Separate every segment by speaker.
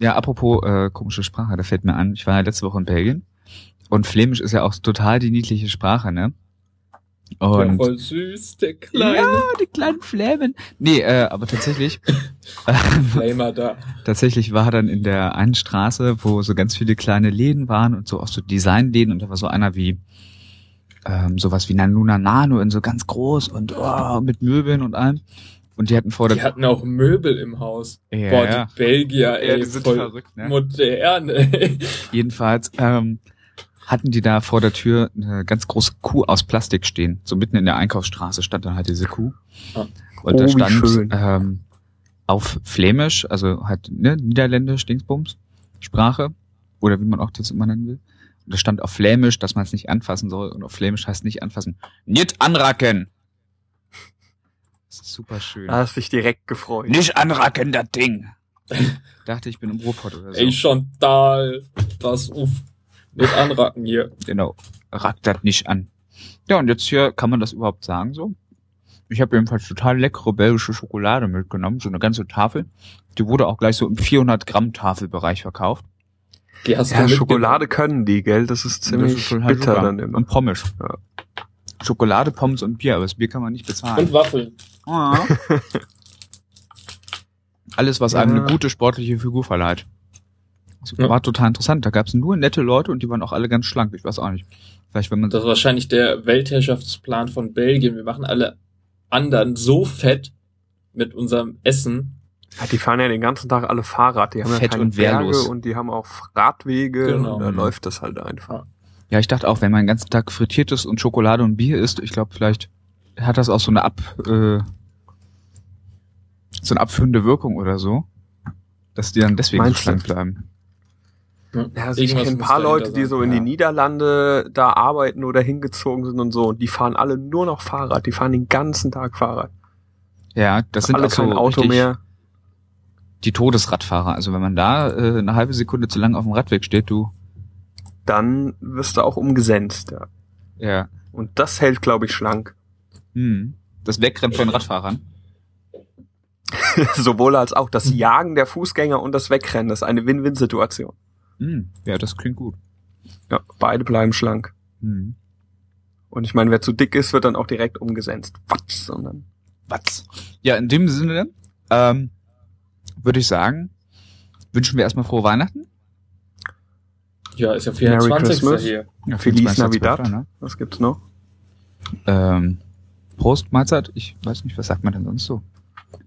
Speaker 1: Ja, apropos äh, komische Sprache, da fällt mir an, ich war ja letzte Woche in Belgien und Flämisch ist ja auch total die niedliche Sprache, ne? Und
Speaker 2: ja, voll süß, der Kleine.
Speaker 1: Ja, die kleinen Flämen. Nee, äh, aber tatsächlich,
Speaker 2: Flamer da.
Speaker 1: tatsächlich war dann in der einen Straße, wo so ganz viele kleine Läden waren und so auch so Designläden und da war so einer wie ähm, sowas wie Nanuna Nano in so ganz groß und oh, mit Möbeln und allem. Und die hatten vor
Speaker 2: Die
Speaker 1: der
Speaker 2: hatten auch Möbel im Haus.
Speaker 1: Ja,
Speaker 2: Boah,
Speaker 1: ja.
Speaker 2: die Belgier, ey,
Speaker 1: Ja, die sind
Speaker 2: voll
Speaker 1: verrückt, ne?
Speaker 2: modern, ey.
Speaker 1: Jedenfalls ähm, hatten die da vor der Tür eine ganz große Kuh aus Plastik stehen. So mitten in der Einkaufsstraße stand dann halt diese Kuh.
Speaker 2: Ah.
Speaker 1: Und da
Speaker 3: Oh, wie
Speaker 1: stand ähm, auf Flämisch, also halt ne, Niederländisch, Dingsbums, Sprache, oder wie man auch das immer nennen will. Und da stand auf Flämisch, dass man es nicht anfassen soll. Und auf Flämisch heißt nicht anfassen. Nicht anracken! Das ist super schön.
Speaker 3: Da hast dich direkt gefreut.
Speaker 1: Nicht anracken, das Ding! Dachte, ich bin im Ruhrpott oder so.
Speaker 2: Ey, Chantal, pass auf. Nicht anracken hier.
Speaker 1: Genau. Ragt das nicht an. Ja, und jetzt hier kann man das überhaupt sagen so. Ich habe jedenfalls total leckere belgische Schokolade mitgenommen, so eine ganze Tafel. Die wurde auch gleich so im 400 Gramm Tafelbereich verkauft.
Speaker 2: Die hast
Speaker 3: Ja,
Speaker 2: du
Speaker 3: Schokolade können die, gell? Das ist ziemlich
Speaker 1: Das ist total
Speaker 3: bitter dann immer.
Speaker 1: Und Pommes.
Speaker 3: Ja.
Speaker 1: Schokolade, Pommes und Bier, aber das Bier kann man nicht bezahlen.
Speaker 2: Und Waffeln.
Speaker 1: Ah. Alles, was einem
Speaker 3: Ja.
Speaker 1: eine gute sportliche Figur verleiht. Das
Speaker 2: Ja.
Speaker 1: war total interessant. Da gab es nur nette Leute und die waren auch alle ganz schlank. Ich weiß auch nicht. Vielleicht, wenn man
Speaker 2: Das ist wahrscheinlich der Weltherrschaftsplan von Belgien. Wir machen alle anderen so fett mit unserem Essen.
Speaker 3: Ja, die fahren ja den ganzen Tag alle Fahrrad. Die haben ja
Speaker 1: Fett
Speaker 3: keine
Speaker 1: und wehrlos.
Speaker 3: Berge und die haben auch Radwege.
Speaker 2: Genau.
Speaker 3: Und da läuft das halt einfach.
Speaker 1: Ja, ich dachte auch, wenn man den ganzen Tag frittiertes und Schokolade und Bier isst, ich glaube, vielleicht hat das auch so eine ab, äh, so eine abführende Wirkung oder so, dass die dann deswegen
Speaker 3: Meinst
Speaker 1: so schlank bleiben.
Speaker 3: Ja, also ich kenne ein paar Leute, die so in
Speaker 1: ja.
Speaker 3: die Niederlande da arbeiten oder hingezogen sind und so. Und die fahren alle nur noch Fahrrad. Die fahren den ganzen Tag Fahrrad.
Speaker 1: Ja, das sind
Speaker 3: alle
Speaker 1: auch so
Speaker 3: kein Auto mehr.
Speaker 1: die Todesradfahrer. Also wenn man da äh, eine halbe Sekunde zu lang auf dem Radweg steht, du.
Speaker 3: Dann wirst du auch umgesenzt. Ja.
Speaker 1: Ja.
Speaker 3: Und das hält, glaube ich, schlank.
Speaker 1: Hm. Das Wegrennen von Radfahrern.
Speaker 3: Sowohl als auch das
Speaker 1: Mhm.
Speaker 3: Jagen der Fußgänger und das Wegrennen. Das ist eine Win-Win-Situation.
Speaker 1: Hm. Ja, das klingt gut.
Speaker 3: Ja, beide bleiben schlank.
Speaker 1: Hm.
Speaker 3: Und ich meine, wer zu dick ist, wird dann auch direkt umgesenzt. Was? Dann
Speaker 1: Was? Ja, in dem Sinne ähm, würde ich sagen, wünschen wir erstmal frohe Weihnachten.
Speaker 2: Ja, ist ja
Speaker 3: Merry
Speaker 2: 24.
Speaker 3: Christmas.
Speaker 2: hier.
Speaker 1: Ja,
Speaker 3: Feliz
Speaker 1: 24.12.,
Speaker 3: Navidad.
Speaker 1: Ne?
Speaker 3: Was gibt's noch?
Speaker 1: Ähm, Prost, Mahlzeit. Ich weiß nicht, was sagt man denn sonst so?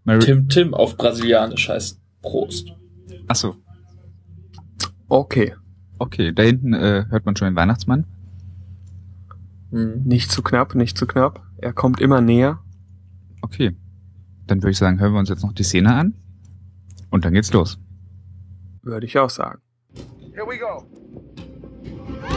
Speaker 1: Merry
Speaker 2: Tim Tim auf Brasilianisch heißt Prost.
Speaker 1: Ach so,
Speaker 3: Okay.
Speaker 1: okay. Da hinten äh, hört man schon den Weihnachtsmann.
Speaker 2: Hm.
Speaker 3: Nicht zu knapp, nicht zu knapp. Er kommt immer näher.
Speaker 1: Okay. Dann würde ich sagen, hören wir uns jetzt noch die Szene an. Und dann geht's los.
Speaker 3: Würde ich auch sagen.
Speaker 4: Here we go.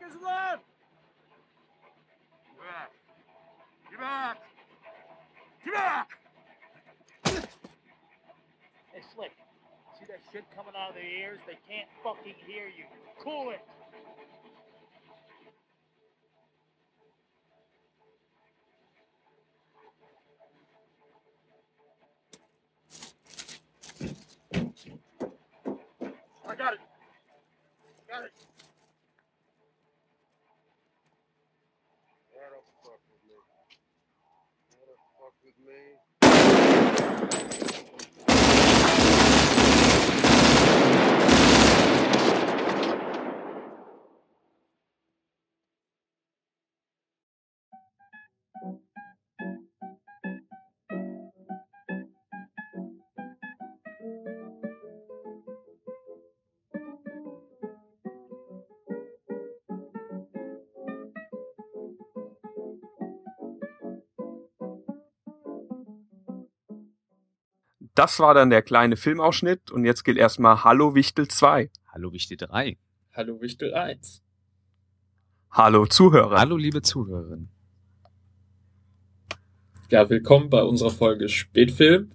Speaker 4: is left! Get back! Get back! Get back!
Speaker 5: Hey, Slick, see that shit coming out of their ears? They can't fucking hear you. Cool it.
Speaker 3: Das war dann der kleine Filmausschnitt und jetzt gilt erstmal Hallo Wichtel 2.
Speaker 1: Hallo Wichtel 3.
Speaker 2: Hallo Wichtel 1.
Speaker 3: Hallo Zuhörer.
Speaker 1: Hallo liebe Zuhörerinnen.
Speaker 2: Ja, willkommen bei unserer Folge Spätfilm.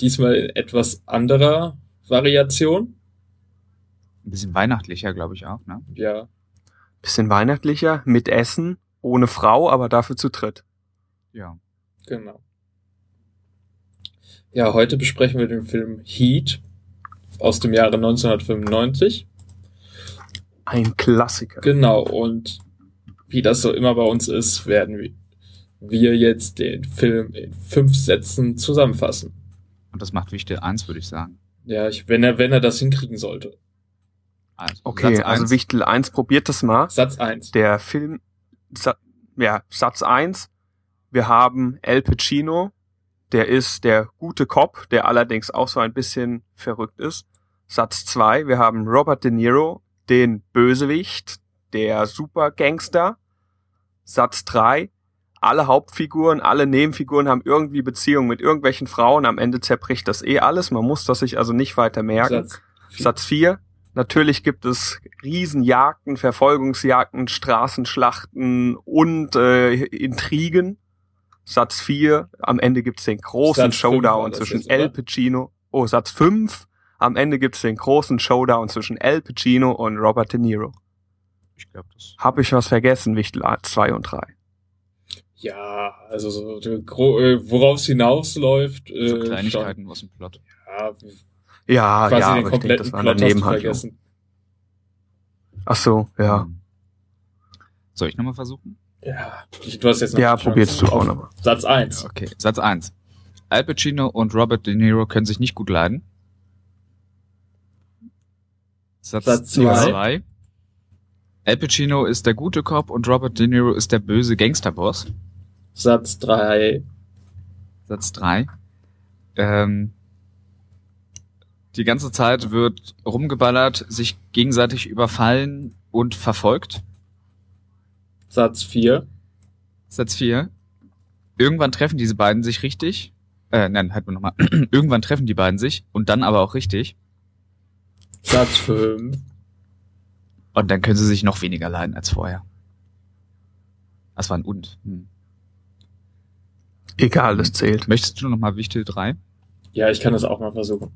Speaker 2: Diesmal in etwas anderer Variation.
Speaker 1: Ein bisschen weihnachtlicher, glaube ich auch, ne?
Speaker 2: Ja,
Speaker 3: Bisschen weihnachtlicher, mit Essen, ohne Frau, aber dafür zu dritt.
Speaker 1: Ja.
Speaker 2: genau. Ja, heute besprechen wir den Film Heat aus dem Jahre 1995.
Speaker 3: Ein Klassiker.
Speaker 2: Genau, und wie das so immer bei uns ist, werden wir- jetzt den Film in fünf Sätzen zusammenfassen.
Speaker 1: Und das macht Wichtel 1, würde ich sagen.
Speaker 2: Ja, ich, wenn er, wenn er das hinkriegen sollte.
Speaker 1: Also,
Speaker 3: Okay,
Speaker 1: Satz
Speaker 3: also
Speaker 1: eins.
Speaker 3: Wichtel 1 probiert das mal.
Speaker 2: Satz eins.
Speaker 3: Der Film, Sa ja, Satz 1. Wir haben El Pacino, der ist der gute Cop, der allerdings auch so ein bisschen verrückt ist. Satz 2. Wir haben Robert De Niro, den Bösewicht, der Supergangster. Satz 3. Alle Hauptfiguren, alle Nebenfiguren haben irgendwie Beziehungen mit irgendwelchen Frauen. Am Ende zerbricht das eh alles. Man muss das sich also nicht weiter merken.
Speaker 2: Satz vier.
Speaker 3: Satz 4. Natürlich gibt es Riesenjagden, Verfolgungsjagden, Straßenschlachten und äh, Intrigen. Satz 4. Am Ende gibt es den großen
Speaker 2: Satz
Speaker 3: Showdown zwischen? El Pacino. Oh, Satz 5. Am Ende gibt es den großen Showdown zwischen El Pacino und Robert De Niro.
Speaker 1: Ich glaube, das.
Speaker 3: Hab ich was vergessen, Wichtel 2 und 3?
Speaker 2: Ja, also so, äh, worauf es hinausläuft. Äh,
Speaker 1: So Kleinigkeiten aus dem Plot.
Speaker 2: Schon, ja,
Speaker 3: Ja,
Speaker 2: quasi
Speaker 3: ja,
Speaker 2: den
Speaker 3: aber ich denke, das war
Speaker 2: Plot
Speaker 3: Nebenhandlung.
Speaker 2: vergessen.
Speaker 3: Ach so, ja.
Speaker 1: Hm. Soll ich nochmal versuchen?
Speaker 2: Ja, du hast jetzt noch
Speaker 3: Ja, probierst du auch nochmal.
Speaker 2: Satz eins.
Speaker 1: Okay, Satz 1. Al Pacino und Robert De Niro können sich nicht gut leiden. Satz
Speaker 2: Satz
Speaker 1: 2. Al Pacino ist der gute Cop und Robert De Niro ist der böse Gangsterboss.
Speaker 2: Satz drei.
Speaker 1: Satz 3. Ähm, die ganze Zeit wird rumgeballert, sich gegenseitig überfallen und verfolgt.
Speaker 2: Satz vier.
Speaker 1: Satz 4. Irgendwann treffen diese beiden sich richtig. Äh, nein, halt mal nochmal. Irgendwann treffen die beiden sich und dann aber auch richtig.
Speaker 2: Satz fünf.
Speaker 1: Und dann können sie sich noch weniger leiden als vorher. Das war ein Und. Hm.
Speaker 3: Egal, das zählt.
Speaker 1: Möchtest du nochmal Wichtel 3?
Speaker 2: Ja, ich kann das auch mal versuchen.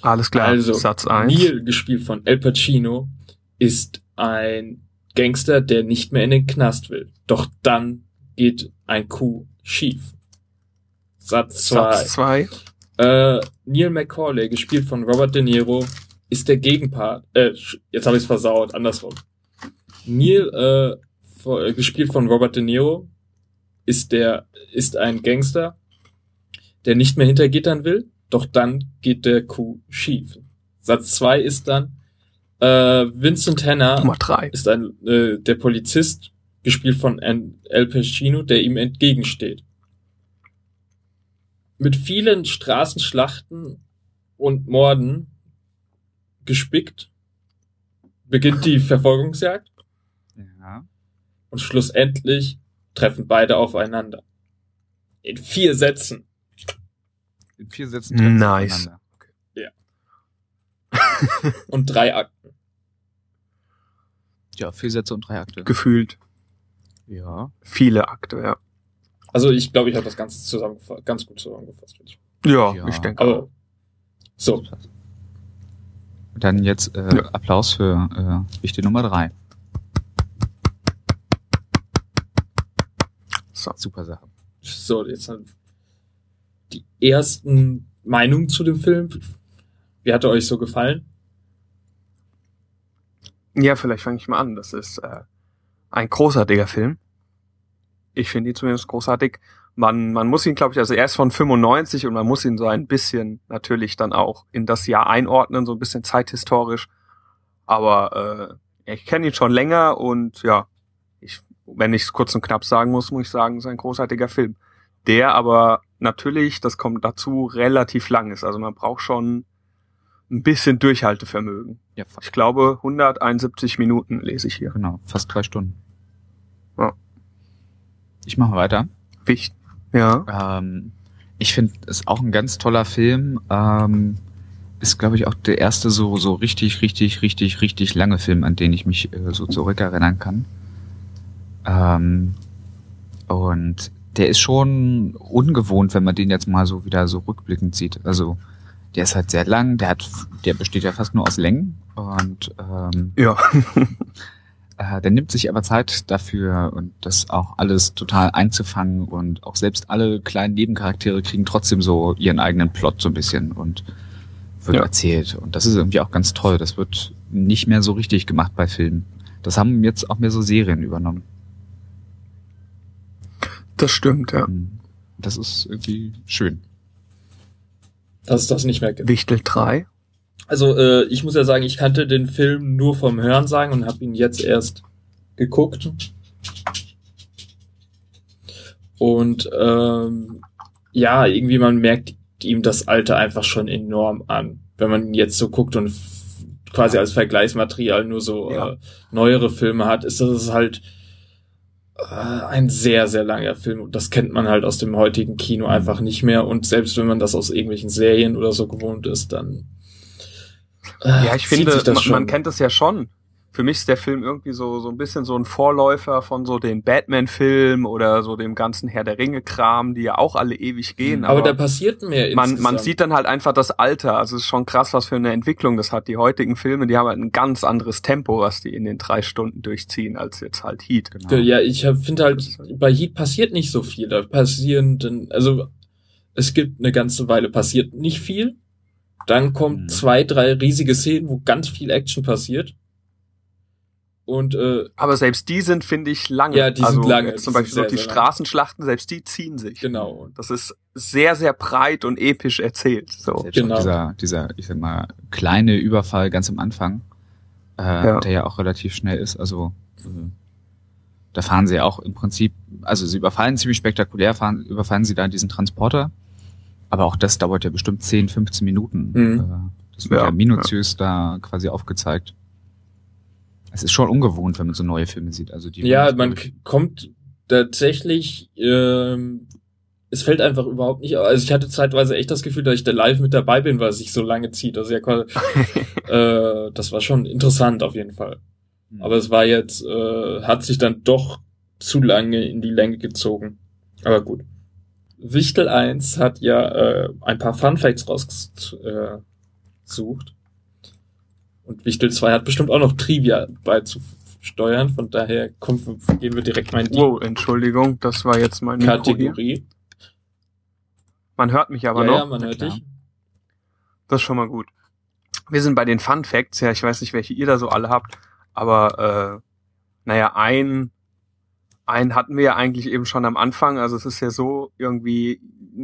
Speaker 3: Alles klar.
Speaker 2: Also,
Speaker 3: Satz 1.
Speaker 2: Neil, gespielt von El Pacino, ist ein Gangster, der nicht mehr in den Knast will. Doch dann geht ein Coup schief. Satz zwei.
Speaker 3: Satz 2.
Speaker 2: Äh, Neil McCauley, gespielt von Robert De Niro, ist der Gegenpart. Äh, jetzt habe ich es versaut, andersrum. Neil, äh, vor- äh, gespielt von Robert De Niro, ist der ist ein Gangster, der nicht mehr hinter Gittern will. Doch dann geht der Coup schief. Satz zwei ist dann äh, Vincent Hanna
Speaker 3: Nummer 3.
Speaker 2: ist ein äh, der Polizist, gespielt von Al Pacino, der ihm entgegensteht. Mit vielen Straßenschlachten und Morden gespickt beginnt die Verfolgungsjagd
Speaker 1: Ja.
Speaker 2: und schlussendlich treffen beide aufeinander. In vier Sätzen.
Speaker 1: In vier Sätzen treffen sie
Speaker 3: Nice.
Speaker 1: aufeinander.
Speaker 2: und drei Akten.
Speaker 1: Ja, vier Sätze und drei Akte.
Speaker 3: Gefühlt
Speaker 1: Ja.
Speaker 3: viele Akte, ja.
Speaker 2: Also ich glaube, ich habe das Ganze zusammengefasst, ganz gut zusammengefasst.
Speaker 3: Ja,
Speaker 1: Ja.
Speaker 3: ich denke auch.
Speaker 2: Aber so,
Speaker 1: Dann jetzt äh,
Speaker 3: Ja.
Speaker 1: Applaus für äh, Wichtig Nummer drei.
Speaker 3: So.
Speaker 1: Super Sache.
Speaker 2: so jetzt dann die ersten Meinungen zu dem Film. Wie hat er euch so gefallen?
Speaker 3: Ja, vielleicht fange ich mal an. Das ist äh, ein großartiger Film. Ich finde ihn zumindest großartig. Man, man muss ihn, glaube ich, also er ist von 95 und man muss ihn so ein bisschen natürlich dann auch in das Jahr einordnen, so ein bisschen zeithistorisch. Aber äh, ich kenne ihn schon länger und ja, ich, wenn ich es kurz und knapp sagen muss, muss ich sagen, es ist ein großartiger Film. Der aber natürlich, das kommt dazu, relativ lang ist. Also man braucht schon ein bisschen Durchhaltevermögen.
Speaker 1: Ja,
Speaker 3: Ich glaube 171 Minuten lese ich hier.
Speaker 1: genau. Fast drei Stunden.
Speaker 3: Ja.
Speaker 1: Ich mache weiter.
Speaker 3: Wichtig. Ja.
Speaker 1: Ähm, ich finde, es ist auch ein ganz toller Film. Ähm, ist, glaube ich, auch der erste so, so richtig, richtig, richtig, richtig lange Film, an den ich mich äh, so zurückerinnern kann. Ähm, und der ist schon ungewohnt, wenn man den jetzt mal so wieder so rückblickend sieht. Also, der ist halt sehr lang, der hat, der besteht ja fast nur aus Längen und ähm,
Speaker 3: Ja.
Speaker 1: äh, der nimmt sich aber Zeit dafür und das auch alles total einzufangen und auch selbst alle kleinen Nebencharaktere kriegen trotzdem so ihren eigenen Plot so ein bisschen und wird
Speaker 3: Ja.
Speaker 1: erzählt. Und das ist irgendwie auch ganz toll. Das wird nicht mehr so richtig gemacht bei Filmen. Das haben jetzt auch mehr so Serien übernommen.
Speaker 3: Das stimmt, ja.
Speaker 1: Mhm. Das ist irgendwie schön.
Speaker 2: Dass es das nicht mehr gibt.
Speaker 3: Wichtel 3.
Speaker 2: Also äh, ich muss ja sagen, ich kannte den Film nur vom Hörensagen und habe ihn jetzt erst geguckt. Und ähm, ja, irgendwie man merkt ihm das Alter einfach schon enorm an, wenn man ihn jetzt so guckt und quasi als Vergleichsmaterial nur so
Speaker 3: Ja.
Speaker 2: äh, neuere Filme hat, ist das halt ein sehr, sehr langer Film. Und das kennt man halt aus dem heutigen Kino einfach nicht mehr. Und selbst wenn man das aus irgendwelchen Serien oder so gewohnt ist, dann äh,
Speaker 3: Ja, ich finde, man, man kennt es ja schon. Für mich ist der Film irgendwie so, so ein bisschen so ein Vorläufer von so den Batman-Filmen oder so dem ganzen Herr der Ringe-Kram, die ja auch alle ewig gehen.
Speaker 2: aber,
Speaker 3: Aber,
Speaker 2: da passiert mehr
Speaker 3: man, man
Speaker 2: insgesamt.
Speaker 3: sieht dann halt einfach das Alter. Also es ist schon krass, was für eine Entwicklung das hat. Die heutigen Filme, die haben halt ein ganz anderes Tempo, was die in den drei Stunden durchziehen, als jetzt halt Heat.
Speaker 1: Genau.
Speaker 2: Ja, ich finde halt, bei Heat passiert nicht so viel. Da passieren dann, also es gibt eine ganze Weile passiert nicht viel. Dann kommt
Speaker 1: Mhm.
Speaker 2: zwei, drei riesige Szenen, wo ganz viel Action passiert. Und äh,
Speaker 3: Aber selbst die sind, finde ich, lange.
Speaker 2: Ja, die sind
Speaker 3: also
Speaker 2: lange,
Speaker 3: Jetzt zum
Speaker 2: die sind
Speaker 3: Beispiel so
Speaker 2: sehr,
Speaker 3: die
Speaker 2: sehr lange.
Speaker 3: Straßenschlachten, selbst die ziehen sich.
Speaker 2: genau.
Speaker 3: Das ist sehr, sehr breit und episch erzählt. So.
Speaker 1: Selbst
Speaker 2: Genau.
Speaker 1: dieser, dieser, ich sag mal, kleine Überfall ganz am Anfang, äh,
Speaker 3: Ja.
Speaker 1: der ja auch relativ schnell ist. Also äh, da fahren sie ja auch im Prinzip, also sie überfallen ziemlich spektakulär, fahren, überfallen sie da diesen Transporter. Aber auch das dauert ja bestimmt 10, 15 Minuten.
Speaker 2: Mhm.
Speaker 1: Äh, das wird ja,
Speaker 3: Ja,
Speaker 1: minutiös da quasi aufgezeigt. Es ist schon ungewohnt, wenn man so neue Filme sieht. Also die
Speaker 2: Ja, man kommt tatsächlich, ähm, es fällt einfach überhaupt nicht, auf. also ich hatte zeitweise echt das Gefühl, dass ich da live mit dabei bin, weil es sich so lange zieht. Also ja, quasi, äh, das war schon interessant auf jeden Fall.
Speaker 1: Mhm.
Speaker 2: Aber es war jetzt, äh, hat sich dann doch zu lange in die Länge gezogen. Aber gut. Wichtel 1 hat ja äh, ein paar Fun Facts rausgesucht. Und Wichtel 2 hat bestimmt auch noch Trivia beizusteuern. Von daher kommen, gehen wir direkt mal in die
Speaker 3: Wow, Entschuldigung, das war jetzt mein Mikro hier.
Speaker 2: Kategorie.
Speaker 3: Man hört mich aber
Speaker 2: ja,
Speaker 3: noch.
Speaker 2: ja, man hört dich.
Speaker 3: Das ist schon mal gut. Wir sind bei den Fun Facts. Ja, ich weiß nicht, welche ihr da so alle habt, aber äh, naja, ein einen hatten wir ja eigentlich eben schon am Anfang. Also es ist ja so irgendwie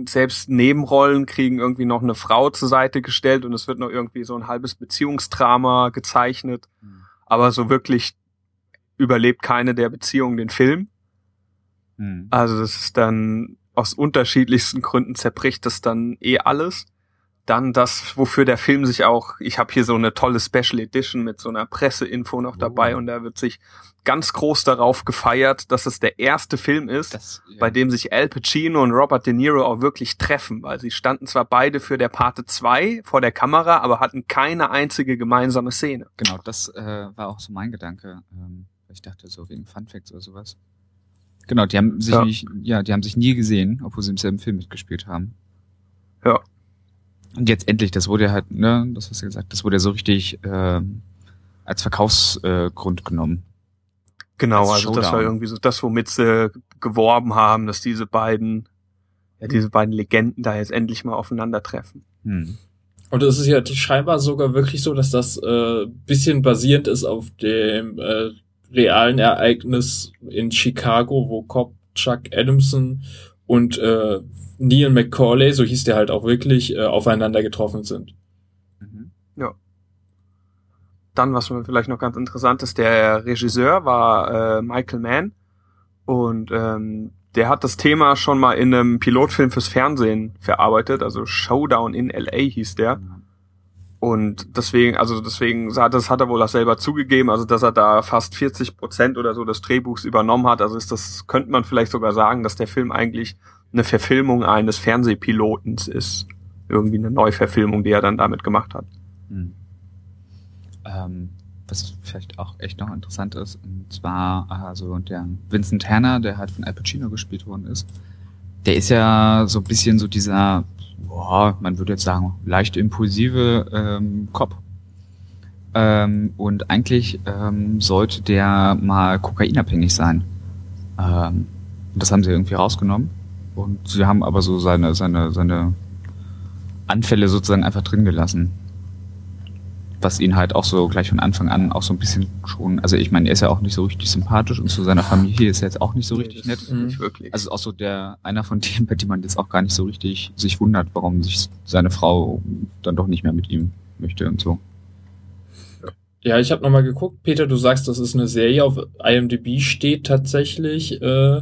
Speaker 3: selbst Nebenrollen kriegen irgendwie noch eine Frau zur Seite gestellt und es wird noch irgendwie so ein halbes Beziehungsdrama gezeichnet.
Speaker 1: Mhm.
Speaker 3: Aber so wirklich überlebt keine der Beziehungen den Film.
Speaker 1: Mhm.
Speaker 3: Also das ist dann aus unterschiedlichsten Gründen zerbricht das dann eh alles. Dann das, wofür der Film sich auch, ich habe hier so eine tolle Special Edition mit so einer Presseinfo noch dabei
Speaker 1: Oh.
Speaker 3: und da wird sich ganz groß darauf gefeiert, dass es der erste Film ist,
Speaker 1: Das, ja.
Speaker 3: bei dem sich Al Pacino und Robert De Niro auch wirklich treffen, weil sie standen zwar beide für der Parte 2 vor der Kamera, aber hatten keine einzige gemeinsame Szene.
Speaker 1: Genau, das äh, war auch so mein Gedanke. Ähm, ich dachte so wegen Fun Facts oder sowas. Genau, die haben sich
Speaker 3: Ja.
Speaker 1: nicht, ja, die haben sich nie gesehen, obwohl sie im selben Film mitgespielt haben.
Speaker 3: Ja.
Speaker 1: Und jetzt endlich, das wurde ja halt, ne, das hast du gesagt, das wurde ja so richtig ähm, als Verkaufsgrund äh, genommen.
Speaker 3: Genau,
Speaker 1: Als
Speaker 3: also das war
Speaker 1: Showdown.
Speaker 3: irgendwie so das, womit sie geworben haben, dass diese beiden, ja, diese beiden Legenden da jetzt endlich mal aufeinandertreffen.
Speaker 1: Hm.
Speaker 2: Und es ist ja scheinbar sogar wirklich so, dass das äh, bisschen basierend ist auf dem äh, realen Ereignis in Chicago, wo Cop Chuck Adamson und äh, Neil McCauley, so hieß der halt auch wirklich, äh, aufeinander getroffen sind.
Speaker 1: Mhm.
Speaker 3: Dann, was mir vielleicht noch ganz interessant ist, der Regisseur war äh, Michael Mann und ähm, der hat das Thema schon mal in einem Pilotfilm fürs Fernsehen verarbeitet, also Showdown in LA hieß der. Und deswegen, also deswegen, das hat er wohl auch selber zugegeben, also dass er da fast 40 Prozent oder so des Drehbuchs übernommen hat. Also ist das, könnte man vielleicht sogar sagen, dass der Film eigentlich eine Verfilmung eines Fernsehpilotens ist. Irgendwie eine Neuverfilmung, die er dann damit gemacht hat.
Speaker 1: Hm. Ähm, was vielleicht auch echt noch interessant ist, und zwar also der Vincent Tanner, der halt von Al Pacino gespielt worden ist, der ist ja so ein bisschen so dieser, boah, man würde jetzt sagen, leicht impulsive ähm, Cop. Ähm, und eigentlich ähm, sollte der mal kokainabhängig sein. Ähm, das haben sie irgendwie rausgenommen. Und sie haben aber so seine, seine, seine Anfälle sozusagen einfach drin gelassen. Was ihn halt auch so gleich von Anfang an auch so ein bisschen schon, also ich meine, er ist ja auch nicht so richtig sympathisch und zu seiner Familie ist er jetzt auch nicht so richtig nett.
Speaker 3: Nicht wirklich.
Speaker 1: Also ist auch so der, einer von denen, bei dem man jetzt auch gar nicht so richtig sich wundert, warum sich seine Frau dann doch nicht mehr mit ihm möchte und so.
Speaker 2: Ja, ich habe nochmal geguckt. Peter, du sagst, das ist eine Serie. Auf IMDb steht tatsächlich äh,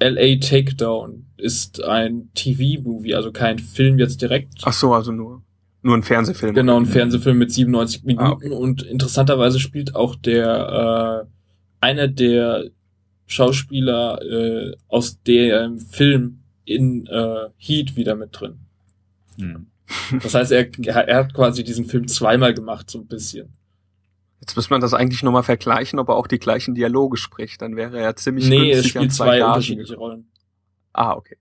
Speaker 2: LA Takedown. Ist ein TV-Movie, also kein Film jetzt direkt.
Speaker 3: Ach so, also nur, nur ein Fernsehfilm.
Speaker 2: Genau, ein Fernsehfilm mit 97 Minuten.
Speaker 3: Ah, okay.
Speaker 2: Und interessanterweise spielt auch der äh, einer der Schauspieler äh, aus dem Film in äh, Heat wieder mit drin.
Speaker 1: Hm.
Speaker 2: Das heißt, er, er hat quasi diesen Film zweimal gemacht, so ein bisschen.
Speaker 3: Jetzt muss man das eigentlich nochmal vergleichen, ob er auch die gleichen Dialoge spricht. Dann wäre er ja ziemlich
Speaker 2: Nee, er
Speaker 3: günstig an
Speaker 2: spielt zwei
Speaker 3: Gagen
Speaker 2: unterschiedliche Rollen.
Speaker 3: Ah, okay.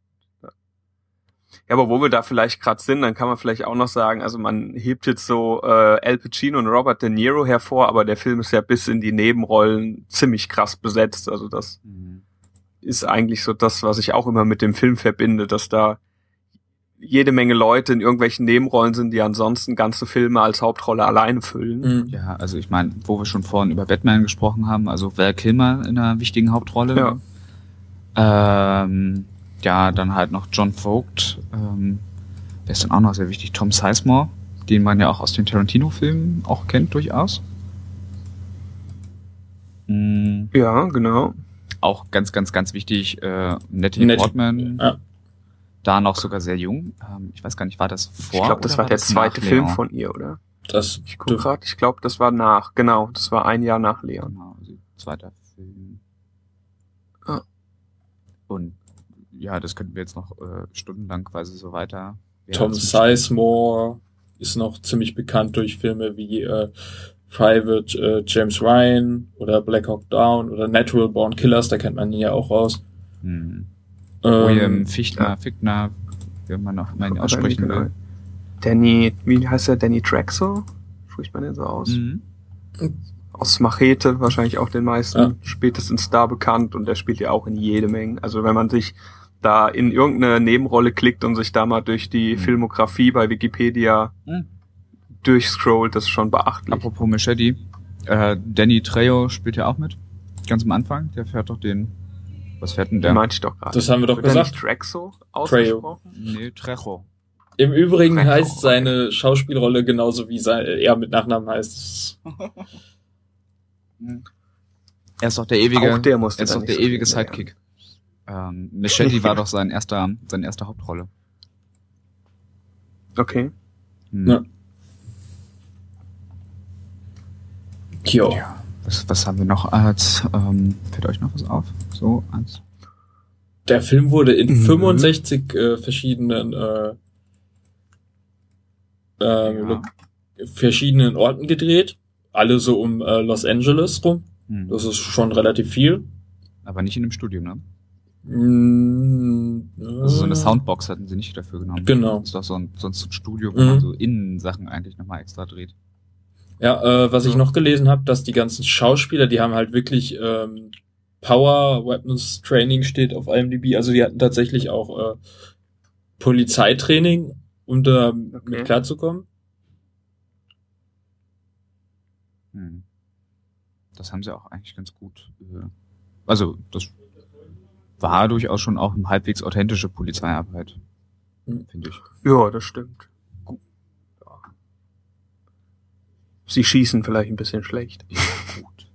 Speaker 3: Ja. aber wo wir da vielleicht gerade sind, dann kann man vielleicht auch noch sagen, also man hebt jetzt so äh, Al Pacino und Robert De Niro hervor, aber der Film ist ja bis in die Nebenrollen ziemlich krass besetzt. Also das
Speaker 1: Hm.
Speaker 3: ist eigentlich so das, was ich auch immer mit dem Film verbinde, dass da jede Menge Leute in irgendwelchen Nebenrollen sind, die ansonsten ganze Filme als Hauptrolle alleine füllen.
Speaker 2: Mhm.
Speaker 1: Ja, also ich meine, wo wir schon vorhin über Batman gesprochen haben, also Val Kilmer in einer wichtigen Hauptrolle.
Speaker 3: Ja.
Speaker 1: Ähm, ja, dann halt noch John Vogt. Ähm, wer ist denn auch noch sehr wichtig? Tom Sizemore, den man ja auch aus den Tarantino-Filmen auch kennt durchaus. Mm,
Speaker 3: Ja, genau.
Speaker 1: auch ganz, ganz, ganz wichtig, äh, Natalie
Speaker 2: Nett-
Speaker 1: Portman.
Speaker 2: Ja.
Speaker 1: Da noch sogar sehr jung. Ähm, ich weiß gar nicht, war das vor?
Speaker 3: Ich glaube, das
Speaker 1: oder
Speaker 3: war der
Speaker 1: das
Speaker 3: zweite
Speaker 1: nach
Speaker 3: Film
Speaker 1: Leon?
Speaker 3: von ihr, oder?
Speaker 2: Das
Speaker 3: Ich guck grad, ich glaube, das war nach, genau, das war ein Jahr nach Leon.
Speaker 1: Genau, also zweiter Film.
Speaker 3: Ah.
Speaker 1: Und ja, das könnten wir jetzt noch äh, stundenlang quasi so weiter. Ja,
Speaker 2: Tom Sizemore ist noch ziemlich bekannt durch Filme wie äh, Private äh, James Ryan oder Black Hawk Down oder Natural Born Killers, da kennt man ihn ja auch raus.
Speaker 1: Hm.
Speaker 2: Ähm,
Speaker 1: William Fichtner,
Speaker 3: ja.
Speaker 1: Fichtner, wie man noch mal ihn aussprechen will.
Speaker 3: Danny, wie heißt er? Danny Drexel? Spricht man den so aus?
Speaker 1: Mhm.
Speaker 3: Aus Machete, wahrscheinlich auch den meisten.
Speaker 2: Ja.
Speaker 3: Spätestens da bekannt und der spielt ja auch in jede Menge. Also wenn man sich da in irgendeine Nebenrolle klickt und sich da mal durch die
Speaker 1: Mhm.
Speaker 3: Filmografie bei Wikipedia
Speaker 1: Mhm.
Speaker 3: durchscrollt, das ist schon beachtlich.
Speaker 1: Apropos Machete, äh, Danny Trejo spielt ja auch mit. Ganz am Anfang. Der fährt doch den. Was fährt denn
Speaker 3: Den
Speaker 1: der?
Speaker 3: meinte ich doch gerade.
Speaker 2: Das haben wir doch
Speaker 3: Wird
Speaker 2: gesagt.
Speaker 3: nicht Drexel ausgesprochen?
Speaker 1: Nee, Trejo.
Speaker 2: Im Übrigen
Speaker 3: Trejo,
Speaker 2: heißt seine Schauspielrolle genauso wie sein, er mit Nachnamen heißt.
Speaker 1: Er ist doch der ewige.
Speaker 3: Auch der musste
Speaker 1: er ist doch der
Speaker 3: so
Speaker 1: ewige. Sidekick. Ähm, Machete war doch sein erster, seine erste Hauptrolle.
Speaker 3: Okay.
Speaker 1: Hm.
Speaker 2: Ja. Jo.
Speaker 1: Ja. Was, was haben wir noch als, ähm, fällt euch noch was auf? So, eins.
Speaker 2: Der Film wurde in
Speaker 3: Mhm.
Speaker 2: 65 äh, verschiedenen äh, ähm,
Speaker 1: Ja.
Speaker 2: verschiedenen Orten gedreht. Alle so um äh, Los Angeles rum.
Speaker 1: Hm.
Speaker 2: Das ist schon relativ viel.
Speaker 1: Aber nicht in dem Studio, ne?
Speaker 2: Mm,
Speaker 1: Also so eine Soundbox hatten sie nicht dafür genommen.
Speaker 2: Genau.
Speaker 1: Das ist doch so ein, sonst so ein Studio, wo
Speaker 2: Mhm.
Speaker 1: man so Innensachen eigentlich nochmal extra dreht.
Speaker 2: Ja, äh, was ich noch gelesen habe, dass die ganzen Schauspieler, die haben halt wirklich ähm, Power Weapons Training steht auf IMDb. Also die hatten tatsächlich auch äh, Polizeitraining, um da
Speaker 3: Okay.
Speaker 2: mit klarzukommen.
Speaker 1: Hm. Das haben sie auch eigentlich ganz gut. Äh, also, das war durchaus schon auch eine halbwegs authentische Polizeiarbeit.
Speaker 2: Hm.
Speaker 1: Finde ich.
Speaker 3: Ja, das stimmt. Ja. Sie schießen vielleicht ein bisschen schlecht.
Speaker 1: Ja, gut.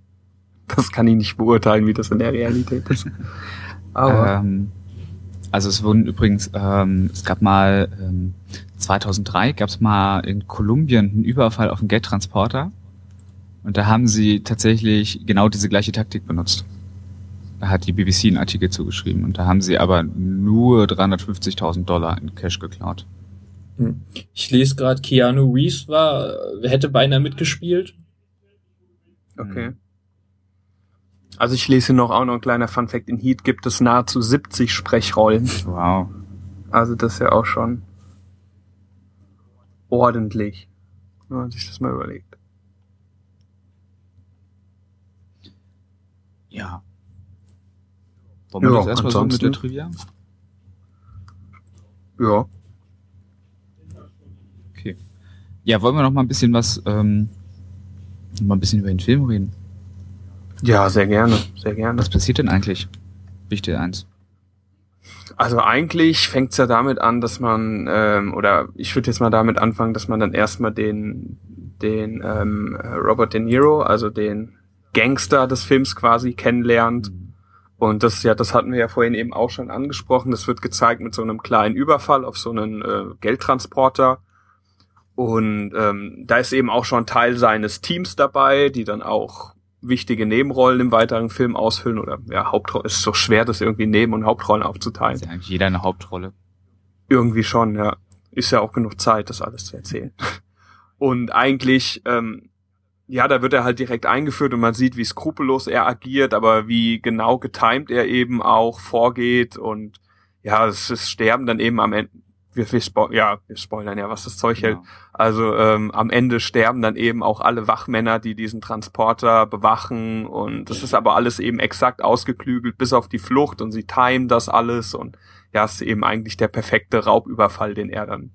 Speaker 3: Das kann ich nicht beurteilen, wie das in der Realität ist. Aber
Speaker 1: Ähm, also es wurden übrigens, ähm, es gab mal ähm, 2003 gab es mal in Kolumbien einen Überfall auf einen Geldtransporter und da haben sie tatsächlich genau diese gleiche Taktik benutzt. Da hat die BBC einen Artikel zugeschrieben und da haben sie aber nur 350.000 Dollar in Cash geklaut.
Speaker 2: Ich lese gerade, Keanu Reeves war, äh, hätte beinahe mitgespielt.
Speaker 3: okay. Also ich lese hier noch auch noch ein kleiner Fun Fact. In Heat gibt es nahezu 70 Sprechrollen.
Speaker 1: Wow.
Speaker 3: Also das ist ja auch schon ordentlich, wenn man sich das mal überlegt.
Speaker 1: Ja. Wollen wir
Speaker 3: Ja,
Speaker 1: das erstmal so mit der Trivia?
Speaker 3: Ja.
Speaker 1: Okay. Ja, wollen wir noch mal ein bisschen was, ähm, noch mal ein bisschen über den Film reden?
Speaker 3: Ja, sehr gerne, sehr gerne.
Speaker 1: Was passiert denn eigentlich? Wichtig eins.
Speaker 3: Also eigentlich fängt's ja damit an, dass man, ähm, oder ich würde jetzt mal damit anfangen, dass man dann erstmal den, den ähm, äh, Robert De Niro, also den Gangster des Films quasi kennenlernt. Und das ja, das hatten wir ja vorhin eben auch schon angesprochen. Das wird gezeigt mit so einem kleinen Überfall auf so einen äh, Geldtransporter. Und ähm, da ist eben auch schon Teil seines Teams dabei, die dann auch wichtige Nebenrollen im weiteren Film ausfüllen oder ja, Hauptrollen. ist so schwer, das irgendwie Neben- und Hauptrollen aufzuteilen.
Speaker 1: Ist ja eigentlich jeder eine Hauptrolle.
Speaker 3: Irgendwie schon, ja. Ist ja auch genug Zeit, das alles zu erzählen. Und eigentlich, ähm, ja, da wird er halt direkt eingeführt und man sieht, wie skrupellos er agiert, aber wie genau getimed er eben auch vorgeht und ja, es, es sterben dann eben am Ende, wir, wir spo ja, wir spoilern ja, was das Zeug hält.
Speaker 1: Genau.
Speaker 3: Also ähm, am Ende sterben dann eben auch alle Wachmänner, die diesen Transporter bewachen und das ist aber alles eben exakt ausgeklügelt bis auf die Flucht und sie timen das alles und ja, es ist eben eigentlich der perfekte Raubüberfall, den er dann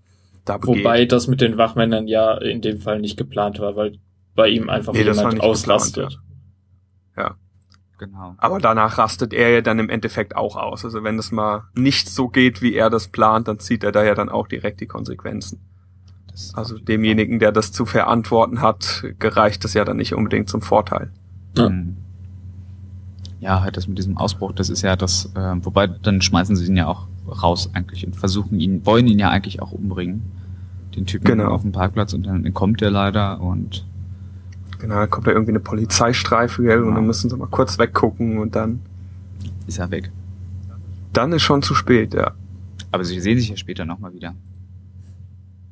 Speaker 3: da begeht.
Speaker 2: Wobei das mit den Wachmännern ja in dem Fall nicht geplant war, weil bei ihm einfach
Speaker 3: Nee, das war
Speaker 2: jemand
Speaker 3: nicht
Speaker 2: auslastet.
Speaker 1: Genau.
Speaker 3: aber danach rastet er ja dann im Endeffekt auch aus. Also wenn es mal nicht so geht, wie er das plant, dann zieht er da ja dann auch direkt die Konsequenzen.
Speaker 1: Das
Speaker 3: Also demjenigen, der das zu verantworten hat, gereicht es ja dann nicht unbedingt zum Vorteil.
Speaker 2: Ja.
Speaker 1: Mhm. Ja, halt das mit diesem Ausbruch, das ist ja das, äh, wobei dann schmeißen sie ihn ja auch raus eigentlich und versuchen ihn, wollen ihn ja eigentlich auch umbringen. Den Typen
Speaker 3: Genau.
Speaker 1: auf dem Parkplatz und dann entkommt er leider und
Speaker 3: Genau, dann kommt da irgendwie eine Polizeistreife, gell, und
Speaker 1: Ja.
Speaker 3: dann müssen sie mal kurz weggucken und dann,
Speaker 1: ist er weg.
Speaker 3: dann ist schon zu spät, ja.
Speaker 1: Aber sie sehen sich ja später nochmal wieder.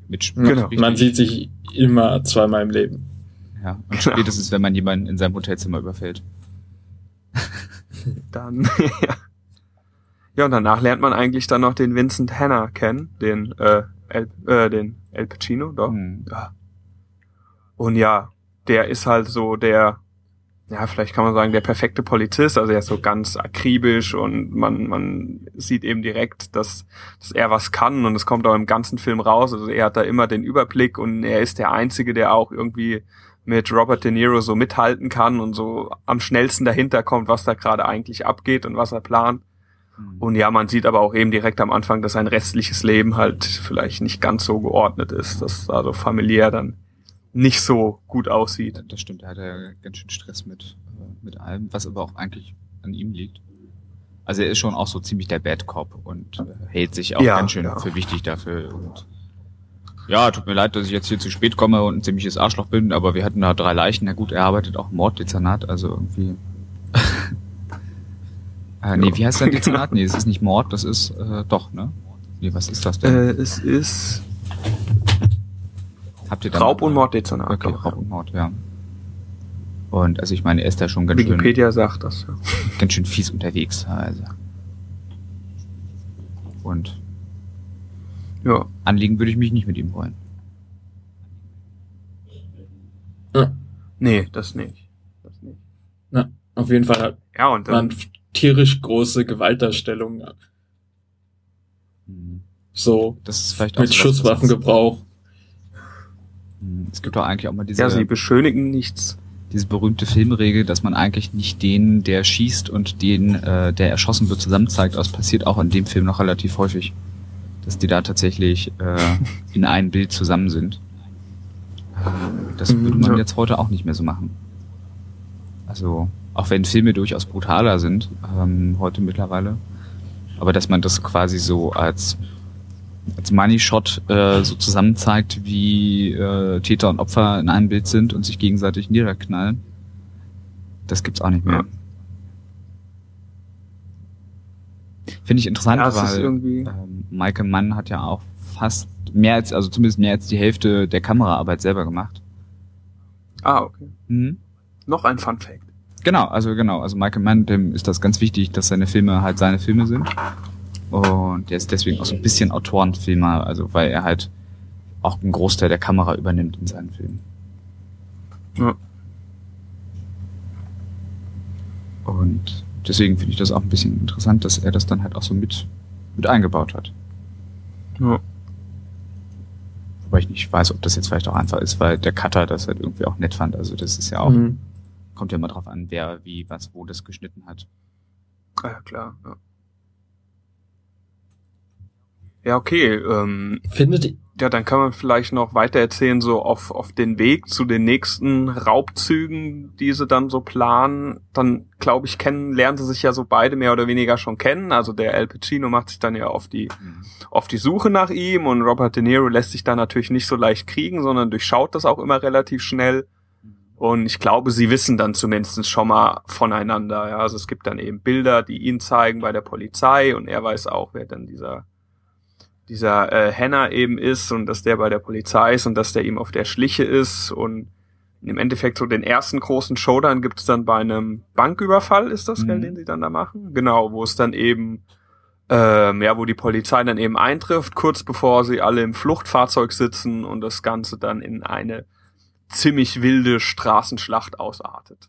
Speaker 1: Mit Sp-
Speaker 3: Genau.
Speaker 2: Man sieht sich immer zweimal im Leben.
Speaker 1: Ja, und spätestens, wenn man jemanden in seinem Hotelzimmer überfällt.
Speaker 3: Dann, ja. Ja, und danach lernt man eigentlich dann noch den Vincent Hanna kennen, den, äh, El, äh, den El Pacino, doch.
Speaker 1: Hm.
Speaker 3: Ja. Und ja, der ist halt so der, ja, vielleicht kann man sagen, der perfekte Polizist. Also er ist so ganz akribisch und man, man sieht eben direkt, dass, dass er was kann und es kommt auch im ganzen Film raus. Also er hat da immer den Überblick und er ist der Einzige, der auch irgendwie mit Robert De Niro so mithalten kann und so am schnellsten dahinter kommt, was da gerade eigentlich abgeht und was er plant.
Speaker 1: Hm.
Speaker 3: Und ja, man sieht aber auch eben direkt am Anfang, dass sein restliches Leben halt vielleicht nicht ganz so geordnet ist, dass also familiär dann nicht so gut aussieht.
Speaker 1: Das stimmt, er hat ja ganz schön Stress mit, äh, mit allem, was aber auch eigentlich an ihm liegt. Also er ist schon auch so ziemlich der Bad Cop und äh, hält sich auch
Speaker 3: Ja,
Speaker 1: ganz schön
Speaker 3: ja.
Speaker 1: für wichtig dafür und ja, tut mir leid, dass ich jetzt hier zu spät komme und ein ziemliches Arschloch bin, aber wir hatten da drei Leichen. Na gut, er arbeitet auch im Morddezernat, also irgendwie. äh, nee, wie heißt denn Dezernat? Nee, es ist nicht Mord, das ist äh, doch, ne? Nee, was ist das denn?
Speaker 3: Äh, es ist
Speaker 1: Habt ihr
Speaker 3: Raub- und Morddezernat.
Speaker 1: Okay,
Speaker 3: doch,
Speaker 1: Raub und Mord, ja. Und also ich meine, er ist da schon ganz schön,
Speaker 3: Wikipedia sagt das. Ja.
Speaker 1: ganz schön fies unterwegs. Also. Und
Speaker 3: ja.
Speaker 1: anlegen würde ich mich nicht mit ihm wollen.
Speaker 2: Ja,
Speaker 3: Nee, das nicht. Das nicht.
Speaker 2: na, auf jeden Fall hat
Speaker 3: Ja, und dann,
Speaker 2: man tierisch große Gewaltdarstellungen.
Speaker 1: Hm.
Speaker 2: So
Speaker 1: Das ist vielleicht auch
Speaker 2: mit
Speaker 1: so
Speaker 2: Schusswaffengebrauch.
Speaker 1: Es gibt doch eigentlich auch mal diese,
Speaker 3: ja, sie beschönigen nichts.
Speaker 1: diese berühmte Filmregel, dass man eigentlich nicht den, der schießt und den, äh, der erschossen wird, zusammen zeigt. Das passiert auch in dem Film noch relativ häufig. Dass die da tatsächlich äh, in ein Bild zusammen sind. Ähm, Das
Speaker 2: Mhm,
Speaker 1: würde man
Speaker 3: ja.
Speaker 1: jetzt heute auch nicht mehr so machen. Also, auch wenn Filme durchaus brutaler sind, ähm, heute mittlerweile. Aber dass man das quasi so als, als Money Shot äh, so zusammen zeigt, wie äh, Täter und Opfer in einem Bild sind und sich gegenseitig niederknallen, das gibt's auch nicht mehr.
Speaker 3: Ja.
Speaker 1: Finde ich interessant,
Speaker 3: Ja,
Speaker 1: weil
Speaker 3: irgendwie-
Speaker 1: ähm, Michael Mann hat ja auch fast mehr als, also zumindest mehr als die Hälfte der Kameraarbeit selber gemacht.
Speaker 3: Ah, okay.
Speaker 1: Mhm.
Speaker 3: Noch ein Fun Fact.
Speaker 1: Genau, also genau, also Michael Mann, dem ist das ganz wichtig, dass seine Filme halt seine Filme sind. Und der ist deswegen auch so ein bisschen Autorenfilmer, also weil er halt auch einen Großteil der Kamera übernimmt in seinen Filmen.
Speaker 3: Ja.
Speaker 1: Und deswegen finde ich das auch ein bisschen interessant, dass er das dann halt auch so mit, mit eingebaut hat.
Speaker 3: Ja.
Speaker 1: Wobei ich nicht weiß, ob das jetzt vielleicht auch einfach ist, weil der Cutter das halt irgendwie auch nett fand. Also das ist ja auch,
Speaker 2: Mhm.
Speaker 1: kommt ja immer drauf an, wer wie, was, wo das geschnitten hat.
Speaker 3: Ah, ja, klar. Ja, ja okay. Ähm,
Speaker 2: Findet
Speaker 3: ja, dann kann man vielleicht noch weiter erzählen, so auf, auf den Weg zu den nächsten Raubzügen, die sie dann so planen. Dann, glaube ich, kennen, lernen sie sich ja so beide mehr oder weniger schon kennen. Also der Al Pacino macht sich dann ja auf die auf die Suche nach ihm und Robert De Niro lässt sich da natürlich nicht so leicht kriegen, sondern durchschaut das auch immer relativ schnell. Und ich glaube, sie wissen dann zumindest schon mal voneinander. Ja, also es gibt dann eben Bilder, die ihn zeigen bei der Polizei und er weiß auch, wer dann dieser dieser äh, Henner eben ist und dass der bei der Polizei ist und dass der ihm auf der Schliche ist und im Endeffekt so den ersten großen Showdown gibt es dann bei einem Banküberfall, ist das,
Speaker 1: Mhm.
Speaker 3: gell, den sie dann da machen? Genau, wo es dann eben ähm, ja, wo die Polizei dann eben eintrifft, kurz bevor sie alle im Fluchtfahrzeug sitzen und das Ganze dann in eine ziemlich wilde Straßenschlacht ausartet.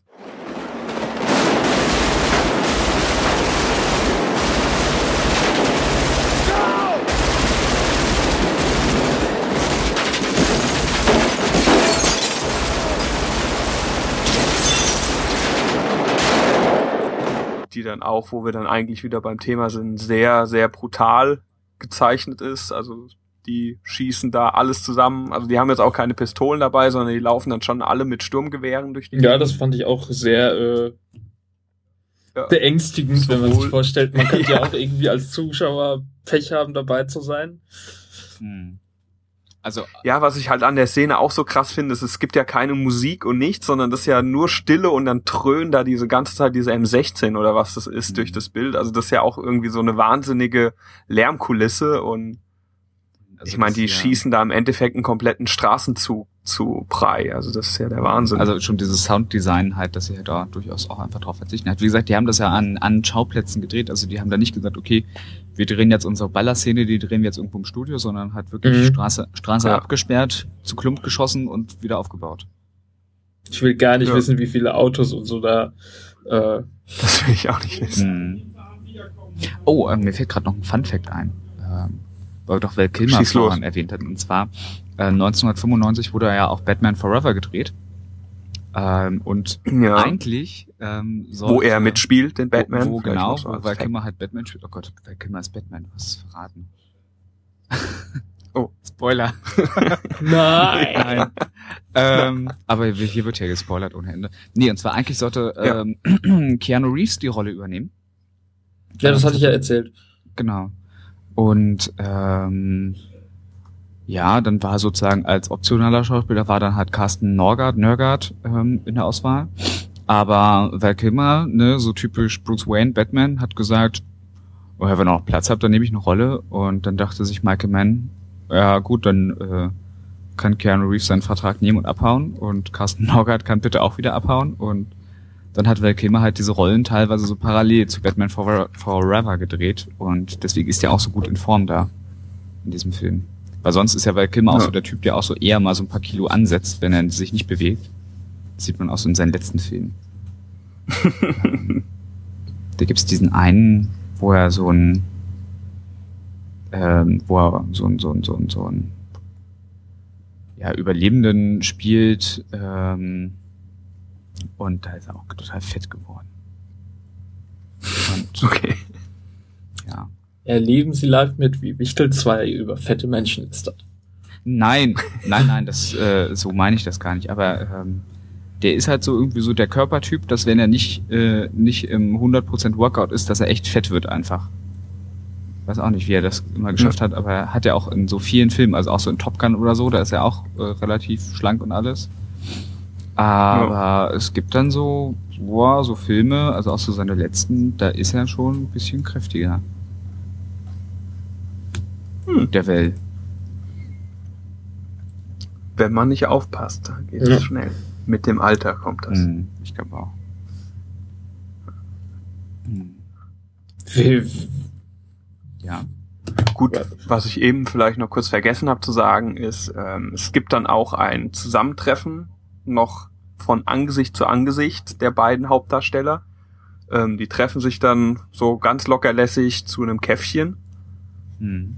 Speaker 3: Die dann auch, wo wir dann eigentlich wieder beim Thema sind, sehr, sehr brutal gezeichnet ist. Also die schießen da alles zusammen. Also die haben jetzt auch keine Pistolen dabei, sondern die laufen dann schon alle mit Sturmgewehren durch die
Speaker 2: Ja, das fand ich auch sehr äh,
Speaker 3: Ja.
Speaker 2: beängstigend, wenn man
Speaker 3: Sowohl-
Speaker 2: sich vorstellt, man könnte ja.
Speaker 3: Ja.
Speaker 2: auch irgendwie als Zuschauer Pech haben, dabei zu sein.
Speaker 1: Hm. Also,
Speaker 3: Ja, was ich halt an der Szene auch so krass finde, ist, es gibt ja keine Musik und nichts, sondern das ist ja nur Stille und dann dröhnen da diese ganze Zeit diese M16 oder was das ist
Speaker 1: Mhm.
Speaker 3: durch das Bild. Also das ist ja auch irgendwie so eine wahnsinnige Lärmkulisse und
Speaker 1: also
Speaker 3: ich meine, die
Speaker 1: ja-
Speaker 3: schießen da im Endeffekt einen kompletten Straßenzug zu Brei. Also das ist ja der Wahnsinn.
Speaker 1: Also schon dieses Sounddesign halt, dass sie halt da durchaus auch einfach drauf verzichten hat. Wie gesagt, die haben das ja an, an Schauplätzen gedreht. Also die haben da nicht gesagt, okay, wir drehen jetzt unsere Ballerszene, die drehen wir jetzt irgendwo im Studio, sondern halt wirklich
Speaker 2: Mhm.
Speaker 1: Straße, Straße
Speaker 3: Ja.
Speaker 1: abgesperrt, zu Klump geschossen und wieder aufgebaut.
Speaker 2: Ich will gar nicht
Speaker 3: Ja.
Speaker 2: wissen, wie viele Autos und so da. Äh,
Speaker 3: das will ich auch nicht wissen.
Speaker 1: Hm. Oh, äh, mir fällt gerade noch ein Fun Fact ein. Ähm, weil doch Val Kilmer erwähnt hat. Und zwar äh, 1995 wurde ja auch Batman Forever gedreht. Ähm, und
Speaker 3: Ja.
Speaker 1: eigentlich ähm, sollte,
Speaker 3: wo er mitspielt, den Batman.
Speaker 1: Wo, wo genau,
Speaker 3: noch so
Speaker 1: wo Val. Kilmer halt Batman spielt. Oh Gott, Val Kilmer ist Batman, was verraten.
Speaker 3: Oh.
Speaker 1: Spoiler.
Speaker 2: nein!
Speaker 1: Nein. ähm, aber hier wird ja gespoilert ohne Ende. Nee, und zwar eigentlich sollte
Speaker 3: Ja.
Speaker 1: ähm, Keanu Reeves die Rolle übernehmen.
Speaker 2: Ja, das hatte ich ja erzählt.
Speaker 1: Genau. Und ähm, Ja, dann war sozusagen als optionaler Schauspieler war dann halt Carsten Norgard, Nörgard ähm, in der Auswahl. Aber Val Kilmer, ne, so typisch Bruce Wayne, Batman, hat gesagt, oh, wenn ihr noch Platz habt, dann nehme ich eine Rolle. Und dann dachte sich Michael Mann, ja gut, dann äh, kann Keanu Reeves seinen Vertrag nehmen und abhauen. Und Carsten Norgard kann bitte auch wieder abhauen. Und dann hat Val Kilmer halt diese Rollen teilweise so parallel zu Batman Forever, Forever gedreht. Und deswegen ist er auch so gut in Form da in diesem Film. Weil sonst ist ja Val Kilmer auch
Speaker 3: Ja.
Speaker 1: so der Typ, der auch so eher mal so ein paar Kilo ansetzt, wenn er sich nicht bewegt. Das sieht man auch so in seinen letzten Filmen. Da gibt's diesen einen, wo er so ein, ähm, wo er so ein, so ein, so ein, so ein, ja, Überlebenden spielt, ähm, und da ist er auch total fett geworden. Und,
Speaker 3: Okay.
Speaker 1: ja.
Speaker 2: Erleben Sie live mit, wie Wichtel 2 über fette Menschen ist.
Speaker 1: Nein, nein, nein, das, äh, so meine ich das gar nicht, aber, ähm, der ist halt so irgendwie so der Körpertyp, dass wenn er nicht, äh, nicht im 100% Workout ist, dass er echt fett wird einfach. Weiß auch nicht, wie er das immer geschafft hat, aber er hat ja auch in so vielen Filmen, also auch so in Top Gun oder so, da ist er auch äh, relativ schlank und alles. Aber es gibt dann so, boah, so Filme, also auch so seine letzten, da ist er schon ein bisschen kräftiger.
Speaker 3: Hm.
Speaker 1: Der Well.
Speaker 3: Wenn man nicht aufpasst, dann geht es
Speaker 2: Ja.
Speaker 3: schnell. Mit dem Alter kommt das.
Speaker 1: Hm, ich glaube auch. Hm,
Speaker 2: Wie-
Speaker 1: ja.
Speaker 3: Gut, was ich eben vielleicht noch kurz vergessen habe zu sagen, ist, ähm, es gibt dann auch ein Zusammentreffen noch von Angesicht zu Angesicht der beiden Hauptdarsteller. Ähm, die treffen sich dann so ganz lockerlässig zu einem Käffchen
Speaker 1: Hm.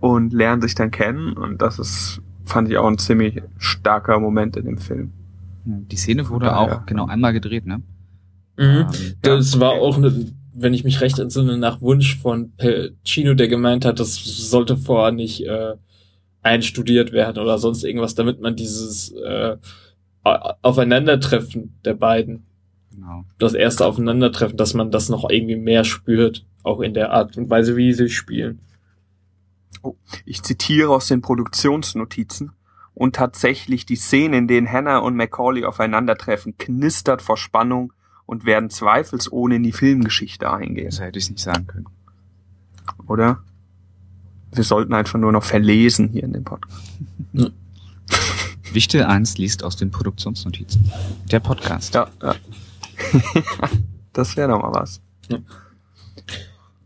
Speaker 3: Und lernen sich dann kennen und das ist, fand ich auch ein ziemlich starker Moment in dem Film.
Speaker 1: Die Szene wurde
Speaker 3: daher,
Speaker 1: auch genau
Speaker 3: ja.
Speaker 1: einmal gedreht, ne?
Speaker 2: Mhm.
Speaker 1: Ähm,
Speaker 2: Das
Speaker 3: Ja,
Speaker 2: war auch, eine, wenn ich mich recht entsinne, nach Wunsch von Pacino, der gemeint hat, das sollte vorher nicht äh, einstudiert werden oder sonst irgendwas, damit man dieses äh, Aufeinandertreffen der beiden,
Speaker 1: genau.
Speaker 2: das erste Aufeinandertreffen, dass man das noch irgendwie mehr spürt, auch in der Art und Weise, wie sie spielen.
Speaker 3: Ich zitiere aus den Produktionsnotizen. Und tatsächlich die Szene, in denen Hannah und Macaulay aufeinandertreffen, knistert vor Spannung und werden zweifelsohne in die Filmgeschichte eingehen,
Speaker 1: Besser hätte ich es nicht sagen können.
Speaker 3: oder? Wir sollten einfach nur noch verlesen hier in dem Podcast.
Speaker 1: Wichtel 1 liest aus den Produktionsnotizen. Der Podcast.
Speaker 3: Ja, ja. das wäre doch mal was.
Speaker 2: Ja.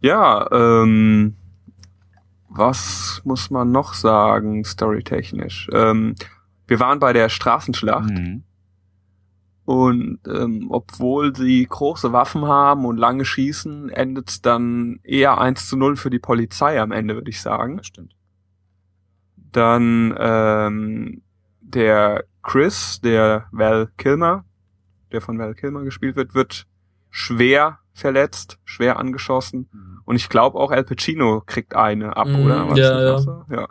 Speaker 3: Ja, ähm, was muss man noch sagen, storytechnisch? Ähm, wir waren bei der Straßenschlacht.
Speaker 1: Mhm.
Speaker 3: Und ähm, obwohl sie große Waffen haben und lange schießen, endet es dann eher 1 zu 0 für die Polizei am Ende, würde ich sagen.
Speaker 1: Das stimmt.
Speaker 3: Dann ähm, der Chris, der Val Kilmer, der von Val Kilmer gespielt wird, wird schwer verletzt, schwer angeschossen.
Speaker 1: Mhm.
Speaker 3: Und ich glaube auch Al Pacino kriegt eine ab,
Speaker 2: Mm,
Speaker 3: oder? War das
Speaker 2: ja, ja.
Speaker 3: ja.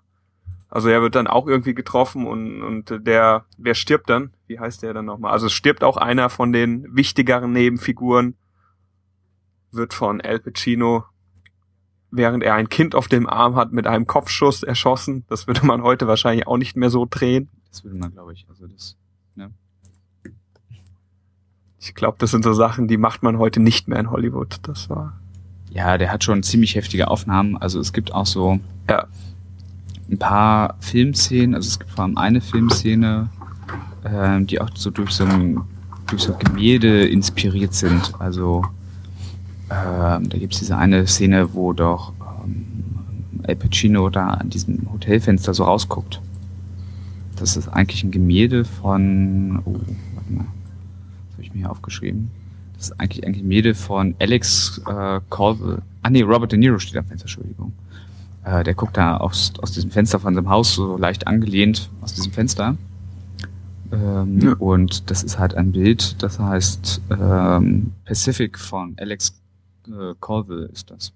Speaker 3: Also er wird dann auch irgendwie getroffen und, und der, wer stirbt dann? Wie heißt der dann nochmal? Also es stirbt auch einer von den wichtigeren Nebenfiguren, wird von Al Pacino, während er ein Kind auf dem Arm hat, mit einem Kopfschuss erschossen. Das würde man heute wahrscheinlich auch nicht mehr so drehen.
Speaker 1: Das würde man, glaube ich, also das.
Speaker 3: Ich glaube, das sind so Sachen, die macht man heute nicht mehr in Hollywood. Das war.
Speaker 1: Ja, der hat schon ziemlich heftige Aufnahmen. Also es gibt auch so
Speaker 3: Ja.
Speaker 1: ein paar Filmszenen, also es gibt vor allem eine Filmszene, ähm, die auch so durch so ein durch so Gemälde inspiriert sind. Also ähm, da gibt's diese eine Szene, wo doch ähm, Al Pacino da an diesem Hotelfenster so rausguckt. Das ist eigentlich ein Gemälde von, oh, warte mal, das habe ich mir hier aufgeschrieben. Das ist eigentlich ein Gemälde von Alex äh, Colville. Ah nee, Robert De Niro steht am Fenster, Entschuldigung. Äh, der guckt da aus, aus diesem Fenster von seinem Haus so leicht angelehnt aus diesem Fenster. Ähm,
Speaker 3: Ja.
Speaker 1: Und das ist halt ein Bild, das heißt ähm, Pacific von Alex äh, Colville ist das.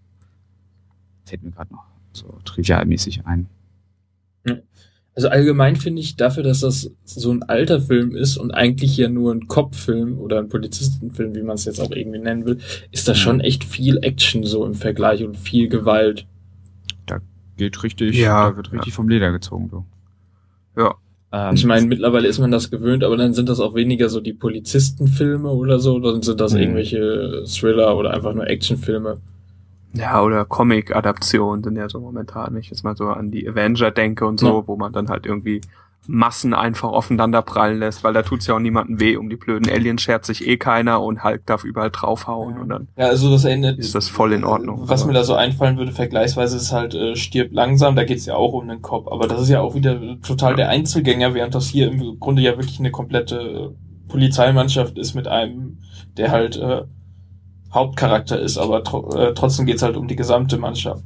Speaker 1: Fällt mir gerade noch so trivialmäßig ein.
Speaker 2: Also allgemein finde ich dafür, dass das so ein alter Film ist und eigentlich ja nur ein Kopffilm oder ein Polizistenfilm, wie man es jetzt auch irgendwie nennen will, ist da
Speaker 1: Ja.
Speaker 2: schon echt viel Action so im Vergleich und viel Gewalt.
Speaker 1: geht richtig,
Speaker 3: Ja,
Speaker 1: da wird richtig vom Leder gezogen, du.
Speaker 3: Ja.
Speaker 1: Ähm,
Speaker 2: Ich meine, mittlerweile ist man das gewöhnt, aber dann sind das auch weniger so die Polizistenfilme oder so, dann sind das
Speaker 1: Mhm.
Speaker 2: irgendwelche Thriller oder einfach nur Actionfilme.
Speaker 3: Ja, oder Comic-Adaptionen sind ja so momentan, wenn ich jetzt mal so an die Avenger denke und so,
Speaker 2: Ja.
Speaker 3: wo man dann halt irgendwie Massen einfach aufeinander prallen lässt, weil da tut's ja auch niemandem weh. Um die blöden Aliens schert sich eh keiner und Hulk darf überall draufhauen und dann
Speaker 2: Ja, also das erinnert.
Speaker 3: ist das voll in Ordnung.
Speaker 2: Was
Speaker 3: Aber-
Speaker 2: mir da so einfallen würde, vergleichsweise ist halt äh, stirbt langsam, da geht's ja auch um den Kopf, aber das ist ja auch wieder total der Einzelgänger, während das hier im Grunde ja wirklich eine komplette äh, Polizeimannschaft ist mit einem, der halt äh, Hauptcharakter ist, aber tro äh, trotzdem geht's halt um die gesamte Mannschaft.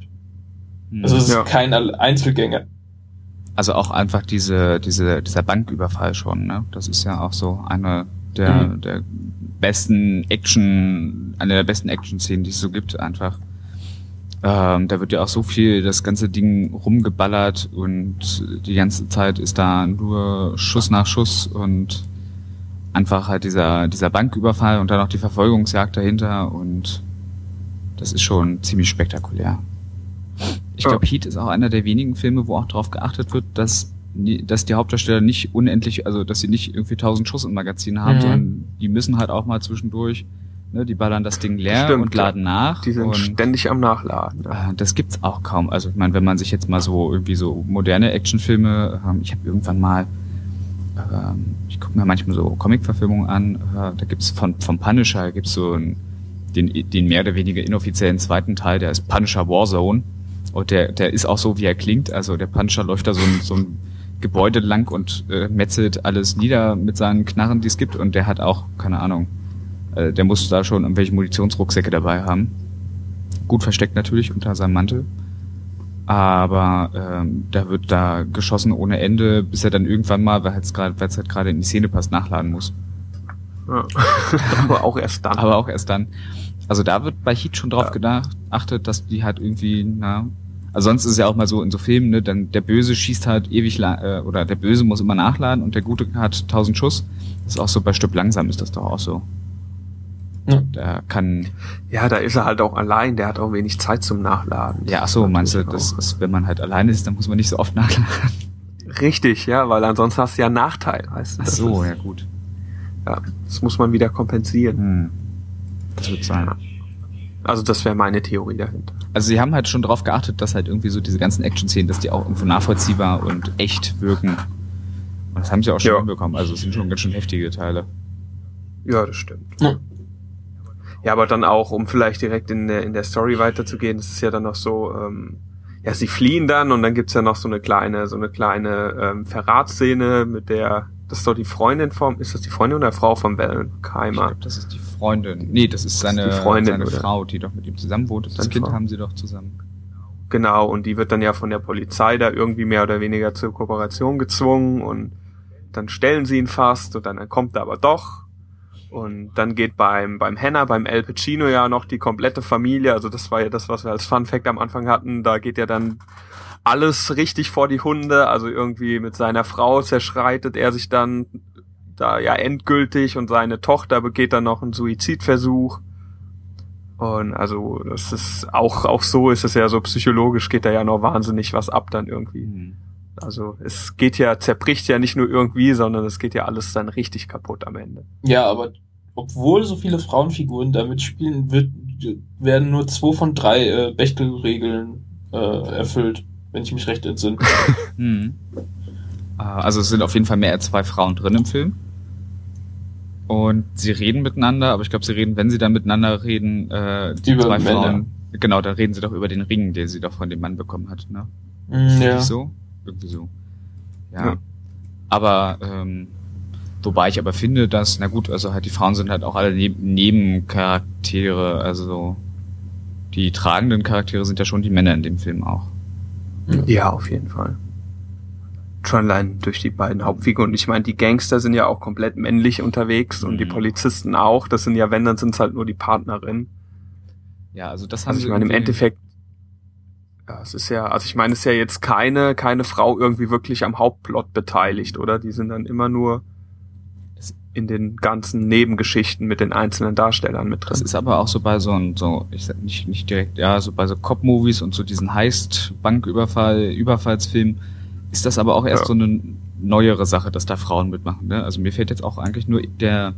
Speaker 1: hm.
Speaker 2: Also es ist
Speaker 3: Ja.
Speaker 2: kein Einzelgänger.
Speaker 1: Also auch einfach diese, diese, dieser Banküberfall schon, ne? Das ist ja auch so eine der,
Speaker 2: Mhm.
Speaker 1: der besten Action, eine der besten Action-Szenen, die es so gibt, einfach. Ähm, da wird ja auch so viel das ganze Ding rumgeballert und die ganze Zeit ist da nur Schuss nach Schuss und einfach halt dieser, dieser Banküberfall und dann auch die Verfolgungsjagd dahinter und das ist schon ziemlich spektakulär. Ich glaube, Heat ist auch einer der wenigen Filme, wo auch darauf geachtet wird, dass, dass die Hauptdarsteller nicht unendlich, also dass sie nicht irgendwie tausend Schuss im Magazin haben,
Speaker 2: Mhm.
Speaker 1: sondern die müssen halt auch mal zwischendurch, ne, die ballern das Ding leer
Speaker 3: Stimmt,
Speaker 1: und laden nach.
Speaker 3: Die sind ständig am Nachladen. Ja.
Speaker 1: äh, das gibt's auch kaum. Also ich meine, wenn man sich jetzt mal so irgendwie so moderne Actionfilme, ähm, ich habe irgendwann mal, ähm, ich gucke mir manchmal so Comic-Verfilmungen an, äh, da gibt's von vom Punisher gibt's so einen, den, den mehr oder weniger inoffiziellen zweiten Teil, der ist Punisher Warzone und der der ist auch so wie er klingt. Also der Punisher läuft da so ein, so ein Gebäude lang und äh, metzelt alles nieder mit seinen Knarren, die es gibt und der hat auch keine Ahnung. Äh, der muss da schon irgendwelche Munitionsrucksäcke dabei haben. Gut versteckt natürlich unter seinem Mantel. Aber ähm, da wird da geschossen ohne Ende, bis er dann irgendwann mal, weil es gerade, weil es halt gerade in die Szene passt, nachladen muss.
Speaker 3: Ja. Aber auch erst dann.
Speaker 1: Aber auch erst dann. Also da wird bei Heat schon drauf gedacht, achtet, dass die halt irgendwie, na, also sonst ist es ja auch mal so in so Filmen, ne, dann der Böse schießt halt ewig la äh, oder der Böse muss immer nachladen und der Gute hat 1000 Schuss. Das ist auch so bei Stück langsam ist das doch auch so.
Speaker 2: Ja.
Speaker 1: Der kann,
Speaker 3: Ja, da ist er halt auch allein, der hat auch wenig Zeit zum Nachladen.
Speaker 1: ja, ach so, meinst du, das ist, wenn man halt alleine ist, dann muss man nicht so oft nachladen.
Speaker 3: Richtig, ja, weil ansonsten hast du ja einen Nachteil, weißt du.
Speaker 1: Ach so,
Speaker 3: ist,
Speaker 1: ja gut.
Speaker 3: ja. Das muss man wieder kompensieren.
Speaker 1: Hm. Das wird sein.
Speaker 3: Also das wäre meine Theorie dahinter.
Speaker 1: Also sie haben halt schon drauf geachtet, dass halt irgendwie so diese ganzen Action-Szenen, dass die auch irgendwo nachvollziehbar und echt wirken. Und das haben sie auch schon
Speaker 3: Ja.
Speaker 1: hinbekommen. Also es sind schon ganz schön heftige Teile.
Speaker 3: Ja, das stimmt.
Speaker 2: Ja.
Speaker 3: Ja, aber dann auch, um vielleicht direkt in der, in der Story weiterzugehen, das ist ja dann noch so, ähm, ja, sie fliehen dann und dann gibt's ja noch so eine kleine, so eine kleine ähm, Verratsszene mit der, das ist doch die Freundin vom, ist das die Freundin oder Frau von
Speaker 1: Ich
Speaker 3: Wellenheimer?
Speaker 1: glaube, das ist die Freundin. Nee, das ist seine,
Speaker 3: die Freundin,
Speaker 1: seine
Speaker 3: oder?
Speaker 1: Frau, die doch mit ihm zusammen wohnt. Das Kind
Speaker 3: Frau.
Speaker 1: haben sie doch zusammen.
Speaker 3: Genau, und die wird dann ja von der Polizei da irgendwie mehr oder weniger zur Kooperation gezwungen und dann stellen sie ihn fast und dann kommt er aber doch. Und dann geht beim, beim Henna, beim El Pacino ja noch die komplette Familie, also das war ja das, was wir als Fun Fact am Anfang hatten, da geht ja dann alles richtig vor die Hunde, also irgendwie mit seiner Frau zerschreitet er sich dann da ja endgültig und seine Tochter begeht dann noch einen Suizidversuch. Und also das ist auch auch so ist es ja so psychologisch geht da ja noch wahnsinnig was ab dann irgendwie.
Speaker 1: Hm.
Speaker 3: Also es geht ja zerbricht ja nicht nur irgendwie, sondern es geht ja alles dann richtig kaputt am Ende.
Speaker 2: Ja, aber obwohl so viele Frauenfiguren da mitspielen, wird, werden nur zwei von drei äh, Bechtel-Regeln äh, erfüllt, wenn ich mich recht entsinne.
Speaker 1: Hm. Äh, Also es sind auf jeden Fall mehr als zwei Frauen drin im Film. Und sie reden miteinander, aber ich glaube, sie reden, wenn sie dann miteinander reden, äh, die
Speaker 2: Über
Speaker 1: zwei
Speaker 2: Männer.
Speaker 1: Frauen, genau, dann reden sie doch über den Ring, den sie doch von dem Mann bekommen hat, ne?
Speaker 2: Mm, ja.
Speaker 1: Nicht so? Irgendwie so. Ja.
Speaker 3: Ja.
Speaker 1: Aber, ähm, wobei ich aber finde, dass, na gut, also halt die Frauen sind halt auch alle neb Nebencharaktere, also die tragenden Charaktere sind ja schon die Männer in dem Film auch.
Speaker 3: Ja, auf jeden Fall. Schon allein durch die beiden Hauptfiguren. Und ich meine, die Gangster sind ja auch komplett männlich unterwegs und die
Speaker 1: Mhm.
Speaker 3: Polizisten auch. Das sind ja, wenn, dann sind es halt nur die Partnerinnen.
Speaker 1: Ja, also das haben
Speaker 3: Also
Speaker 1: sie
Speaker 3: ich meine, im Endeffekt, ja, es ist ja, also ich meine, es ist ja jetzt keine, keine Frau irgendwie wirklich am Hauptplot beteiligt, oder? Die sind dann immer nur, in den ganzen Nebengeschichten mit den einzelnen Darstellern mit
Speaker 1: Das
Speaker 3: drin.
Speaker 1: ist aber auch so bei so, so ich sag nicht, nicht direkt, ja, so bei so Cop-Movies und so diesen Heist-Banküberfall, Überfallsfilm, ist das aber auch erst
Speaker 3: Ja.
Speaker 1: so eine neuere Sache, dass da Frauen mitmachen. Ne? Also mir fällt jetzt auch eigentlich nur der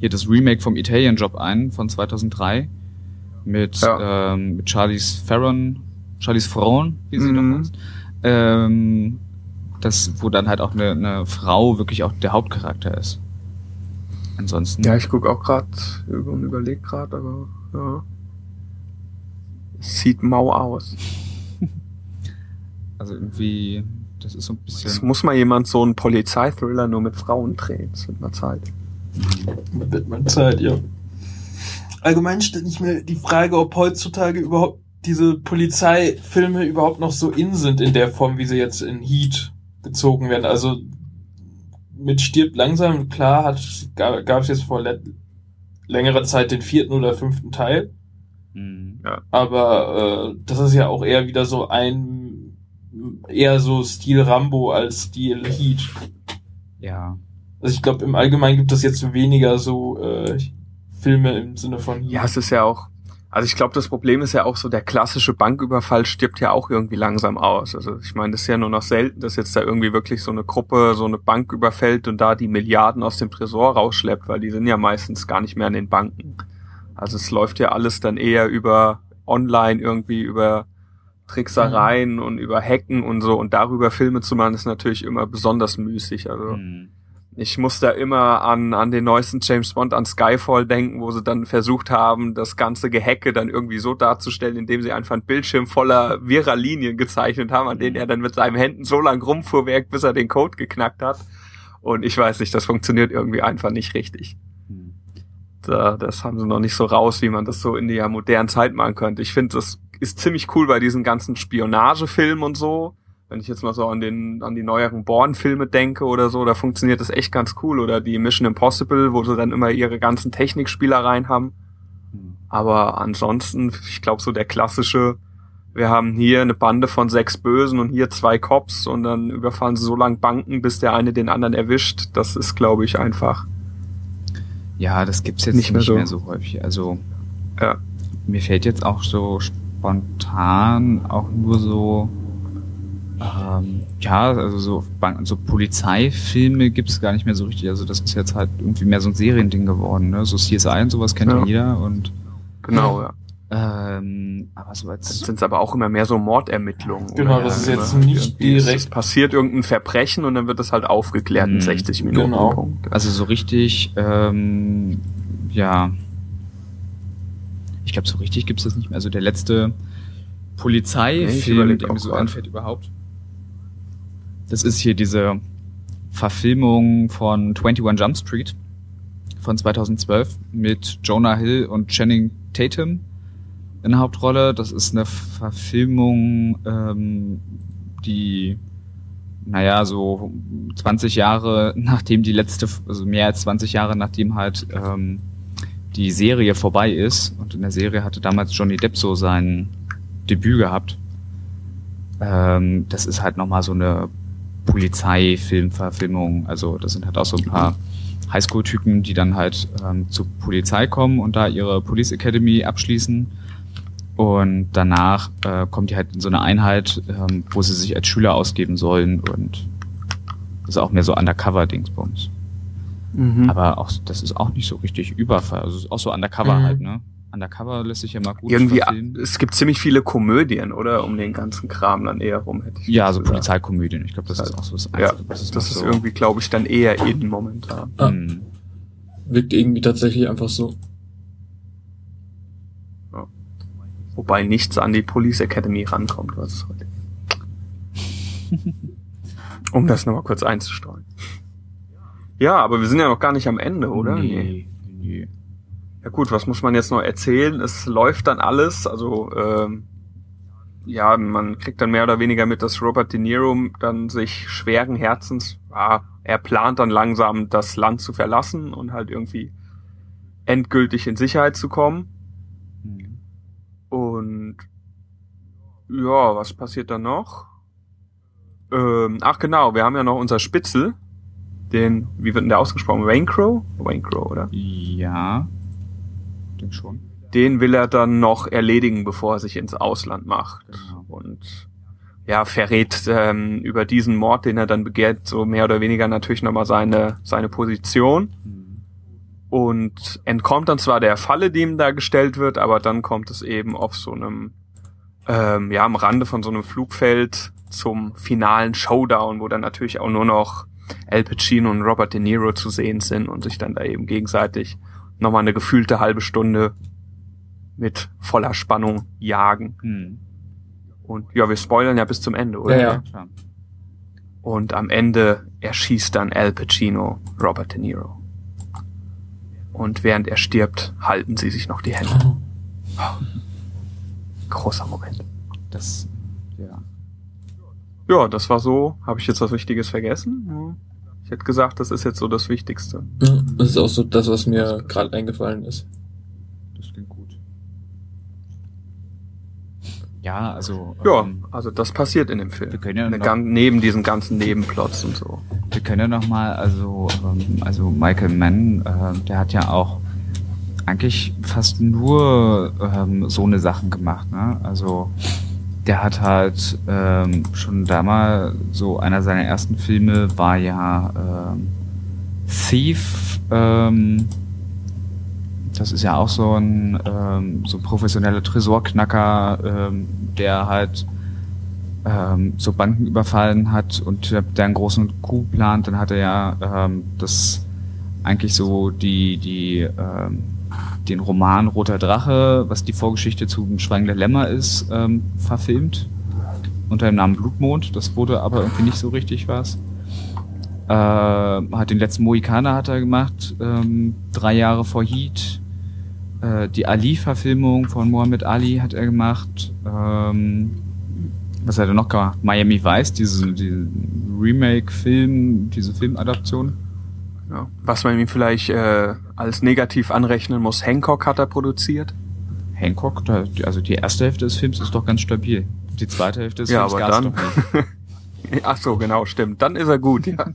Speaker 1: hier das Remake vom Italian Job ein von 2003 mit,
Speaker 3: Ja.
Speaker 1: ähm, mit Charlize Theron, Charlize Theron, wie sie
Speaker 3: Mhm.
Speaker 1: heißt. Ähm, das, wo dann halt auch eine, eine Frau wirklich auch der Hauptcharakter ist. Ansonsten.
Speaker 3: Ja, ich guck auch gerade und überleg gerade, aber ja. Sieht mau aus.
Speaker 1: Also irgendwie, das ist so ein
Speaker 3: Es
Speaker 1: bisschen.
Speaker 3: muss mal jemand so einen Polizeithriller nur mit Frauen drehen. Das wird mal Zeit.
Speaker 6: Wird mal Zeit, ja. Allgemein stellt ich mir die Frage, ob heutzutage überhaupt diese Polizeifilme überhaupt noch so in sind in der Form, wie sie jetzt in Heat gezogen werden. Also mit Stirbt langsam, klar, hat gab es jetzt vor längerer Zeit den vierten oder fünften Teil.
Speaker 1: Mhm.
Speaker 6: Aber äh, das ist ja auch eher wieder so ein eher so Stil Rambo als Stil Heat.
Speaker 1: Ja.
Speaker 6: Also ich glaube, im Allgemeinen gibt es jetzt weniger so äh, Filme im Sinne von Heat.
Speaker 3: Ja, es ist ja auch. Also ich glaube, das Problem ist ja auch so, der klassische Banküberfall stirbt ja auch irgendwie langsam aus. Also ich meine, das ist ja nur noch selten, dass jetzt da irgendwie wirklich so eine Gruppe so eine Bank überfällt und da die Milliarden aus dem Tresor rausschleppt, weil die sind ja meistens gar nicht mehr an den Banken. Also es läuft ja alles dann eher über online irgendwie über Tricksereien und über Hacken und so und darüber Filme zu machen ist natürlich immer besonders müßig. Also
Speaker 1: Mhm.
Speaker 3: Ich muss da immer an, an den neuesten James Bond, an Skyfall denken, wo sie dann versucht haben, das ganze Gehacke dann irgendwie so darzustellen, indem sie einfach einen Bildschirm voller wirrer Linien gezeichnet haben, an denen er dann mit seinen Händen so lang rumfuhrwerkt, bis er den Code geknackt hat. Und ich weiß nicht, das funktioniert irgendwie einfach nicht richtig.
Speaker 1: Mhm.
Speaker 3: Da, das haben sie noch nicht so raus, wie man das so in der modernen Zeit machen könnte. Ich finde, das ist ziemlich cool bei diesen ganzen Spionagefilmen und so. Wenn ich jetzt mal so an den, an die neueren Bourne-Filme denke oder so, da funktioniert das echt ganz cool. Oder die Mission Impossible, wo sie dann immer ihre ganzen Technikspielereien haben.
Speaker 1: Mhm.
Speaker 3: Aber ansonsten, ich glaube, so der klassische, wir haben hier eine Bande von sechs Bösen und hier zwei Cops und dann überfallen sie so lang Banken, bis der eine den anderen erwischt. Das ist, glaube ich, einfach.
Speaker 1: Ja, das gibt's jetzt
Speaker 3: Nicht
Speaker 1: nicht,
Speaker 3: mehr
Speaker 1: mehr,
Speaker 3: so.
Speaker 1: so. häufig. Also
Speaker 3: Ja.
Speaker 1: mir fällt jetzt auch so spontan auch nur so ähm, ja, also so, so Polizeifilme gibt's gar nicht mehr so richtig. Also das ist jetzt halt irgendwie mehr so ein Seriending geworden, ne? So CSI und sowas kennt
Speaker 3: Ja.
Speaker 1: ja jeder und
Speaker 3: Genau, ja.
Speaker 1: ähm, aber so
Speaker 3: Dann
Speaker 1: als
Speaker 3: sind es aber auch immer mehr so Mordermittlungen.
Speaker 6: Genau,
Speaker 3: oder?
Speaker 6: das ist jetzt
Speaker 3: immer
Speaker 6: nicht direkt-
Speaker 3: Es passiert irgendein Verbrechen und dann wird es halt aufgeklärt in
Speaker 1: Mhm.
Speaker 3: 60 Minuten.
Speaker 6: Genau.
Speaker 3: Punkt.
Speaker 1: Also so richtig, ähm, ja. Ich glaube, so richtig gibt's das nicht mehr. Also der letzte
Speaker 3: Nee,
Speaker 1: Polizeifilm,
Speaker 3: überleg
Speaker 1: der
Speaker 3: auch
Speaker 1: mir so anfällt überhaupt. Das ist hier diese Verfilmung von 21 Jump Street von 2012 mit Jonah Hill und Channing Tatum in der Hauptrolle. Das ist eine Verfilmung, ähm, die naja, so 20 Jahre nachdem die letzte, also mehr als 20 Jahre nachdem halt ähm, die Serie vorbei ist und in der Serie hatte damals Johnny Depp so sein Debüt gehabt. Ähm, das ist halt nochmal so eine Polizeifilmverfilmung. Also das sind halt auch so ein paar Highschool-Typen, die dann halt ähm, zur Polizei kommen und da ihre Police Academy abschließen. Und danach äh, kommt die halt in so eine Einheit, ähm, wo sie sich als Schüler ausgeben sollen und das ist auch mehr so Undercover-Dingsbums.
Speaker 3: Mhm.
Speaker 1: Aber auch das ist auch nicht so richtig Überfall. Also es ist auch so Undercover
Speaker 6: Mhm.
Speaker 1: halt, ne? Undercover lässt sich ja mal gut
Speaker 3: Irgendwie,
Speaker 1: verfilmen.
Speaker 3: es gibt ziemlich viele Komödien, oder? Um den ganzen Kram dann eher rum, hätte ich
Speaker 1: Ja,
Speaker 3: jetzt
Speaker 1: so
Speaker 3: gesagt.
Speaker 1: Polizeikomödien. Ich glaube, das ist auch so das
Speaker 3: Ja,
Speaker 1: Einzige, was es
Speaker 3: das
Speaker 1: noch
Speaker 3: ist
Speaker 1: so,
Speaker 3: irgendwie, glaube ich, dann eher in momentan.
Speaker 2: Ah.
Speaker 1: Hm.
Speaker 2: Wirkt irgendwie tatsächlich einfach so.
Speaker 3: Wobei nichts an die Police Academy rankommt, was es heute Um das nochmal kurz einzustreuen. Ja, aber wir sind ja noch gar nicht am Ende, oder?
Speaker 1: Nee, nee.
Speaker 3: Ja gut, was muss man jetzt noch erzählen? Es läuft dann alles, also ähm, ja, man kriegt dann mehr oder weniger mit, dass Robert De Niro dann sich schweren Herzens, ja, er plant dann langsam das Land zu verlassen und halt irgendwie endgültig in Sicherheit zu kommen. Und ja, was passiert dann noch? Ähm, ach genau, wir haben ja noch unser Spitzel, den, wie wird denn der ausgesprochen? Wayne Crow? Wayne Crow, oder?
Speaker 1: Ja. Denk schon.
Speaker 3: Den will er dann noch erledigen, bevor er sich ins Ausland macht.
Speaker 1: Genau.
Speaker 3: Und ja, verrät ähm, über diesen Mord, den er dann begehrt, so mehr oder weniger natürlich nochmal seine, seine Position.
Speaker 1: Hm.
Speaker 3: Und entkommt dann zwar der Falle, die ihm da gestellt wird, aber dann kommt es eben auf so einem, ähm, ja, am Rande von so einem Flugfeld zum finalen Showdown, wo dann natürlich auch nur noch Al Pacino und Robert De Niro zu sehen sind und sich dann da eben gegenseitig nochmal eine gefühlte halbe Stunde mit voller Spannung jagen.
Speaker 1: Hm.
Speaker 3: Und ja, wir spoilern ja bis zum Ende, oder?
Speaker 2: Ja, ja.
Speaker 1: Klar.
Speaker 3: Und am Ende erschießt dann Al Pacino Robert De Niro. Und während er stirbt, halten sie sich noch die Hände. Großer Moment.
Speaker 1: Das, ja.
Speaker 3: Ja, das war so. Habe ich jetzt was Wichtiges vergessen? Hm. Ich hätte gesagt, das ist jetzt so das Wichtigste.
Speaker 2: Ja, Das ist auch so das, was mir gerade eingefallen ist.
Speaker 1: Das klingt gut. Ja, also.
Speaker 3: Ja,
Speaker 1: ähm,
Speaker 3: also das passiert in dem Film.
Speaker 1: Wir können ja noch-
Speaker 3: gan- neben diesen ganzen Nebenplots und so.
Speaker 1: Wir können ja noch mal, also, ähm, also Michael Mann, äh, der hat ja auch eigentlich fast nur ähm, so eine Sachen gemacht. Ne? Also der hat halt ähm, schon damals so einer seiner ersten Filme war ja ähm, Thief. Ähm, das ist ja auch so ein ähm, so ein professioneller Tresorknacker, ähm, der halt ähm, so Banken überfallen hat und der einen großen Coup plant, dann hat er ja ähm, das eigentlich so die die ähm, den Roman Roter Drache, was die Vorgeschichte zu Schweigen der Lämmer ist, ähm, verfilmt unter dem Namen Blutmond. Das wurde aber irgendwie nicht so richtig was. Äh, hat den letzten Mohikaner hat er gemacht, ähm, drei Jahre vor Heat. Äh, die Ali-Verfilmung von Muhammad Ali hat er gemacht. Ähm, was hat er noch gemacht? Miami Vice, diese, diese Remake-Film, diese Filmadaption.
Speaker 3: Ja. Was man ihm vielleicht äh, als negativ anrechnen muss, Hancock hat er produziert.
Speaker 1: Hancock, da, also die erste Hälfte des Films ist doch ganz stabil. Die zweite Hälfte des
Speaker 3: Ja,
Speaker 1: Films
Speaker 3: aber dann.
Speaker 1: doch nicht.
Speaker 3: Ach so, genau, stimmt. Dann ist er gut, ja.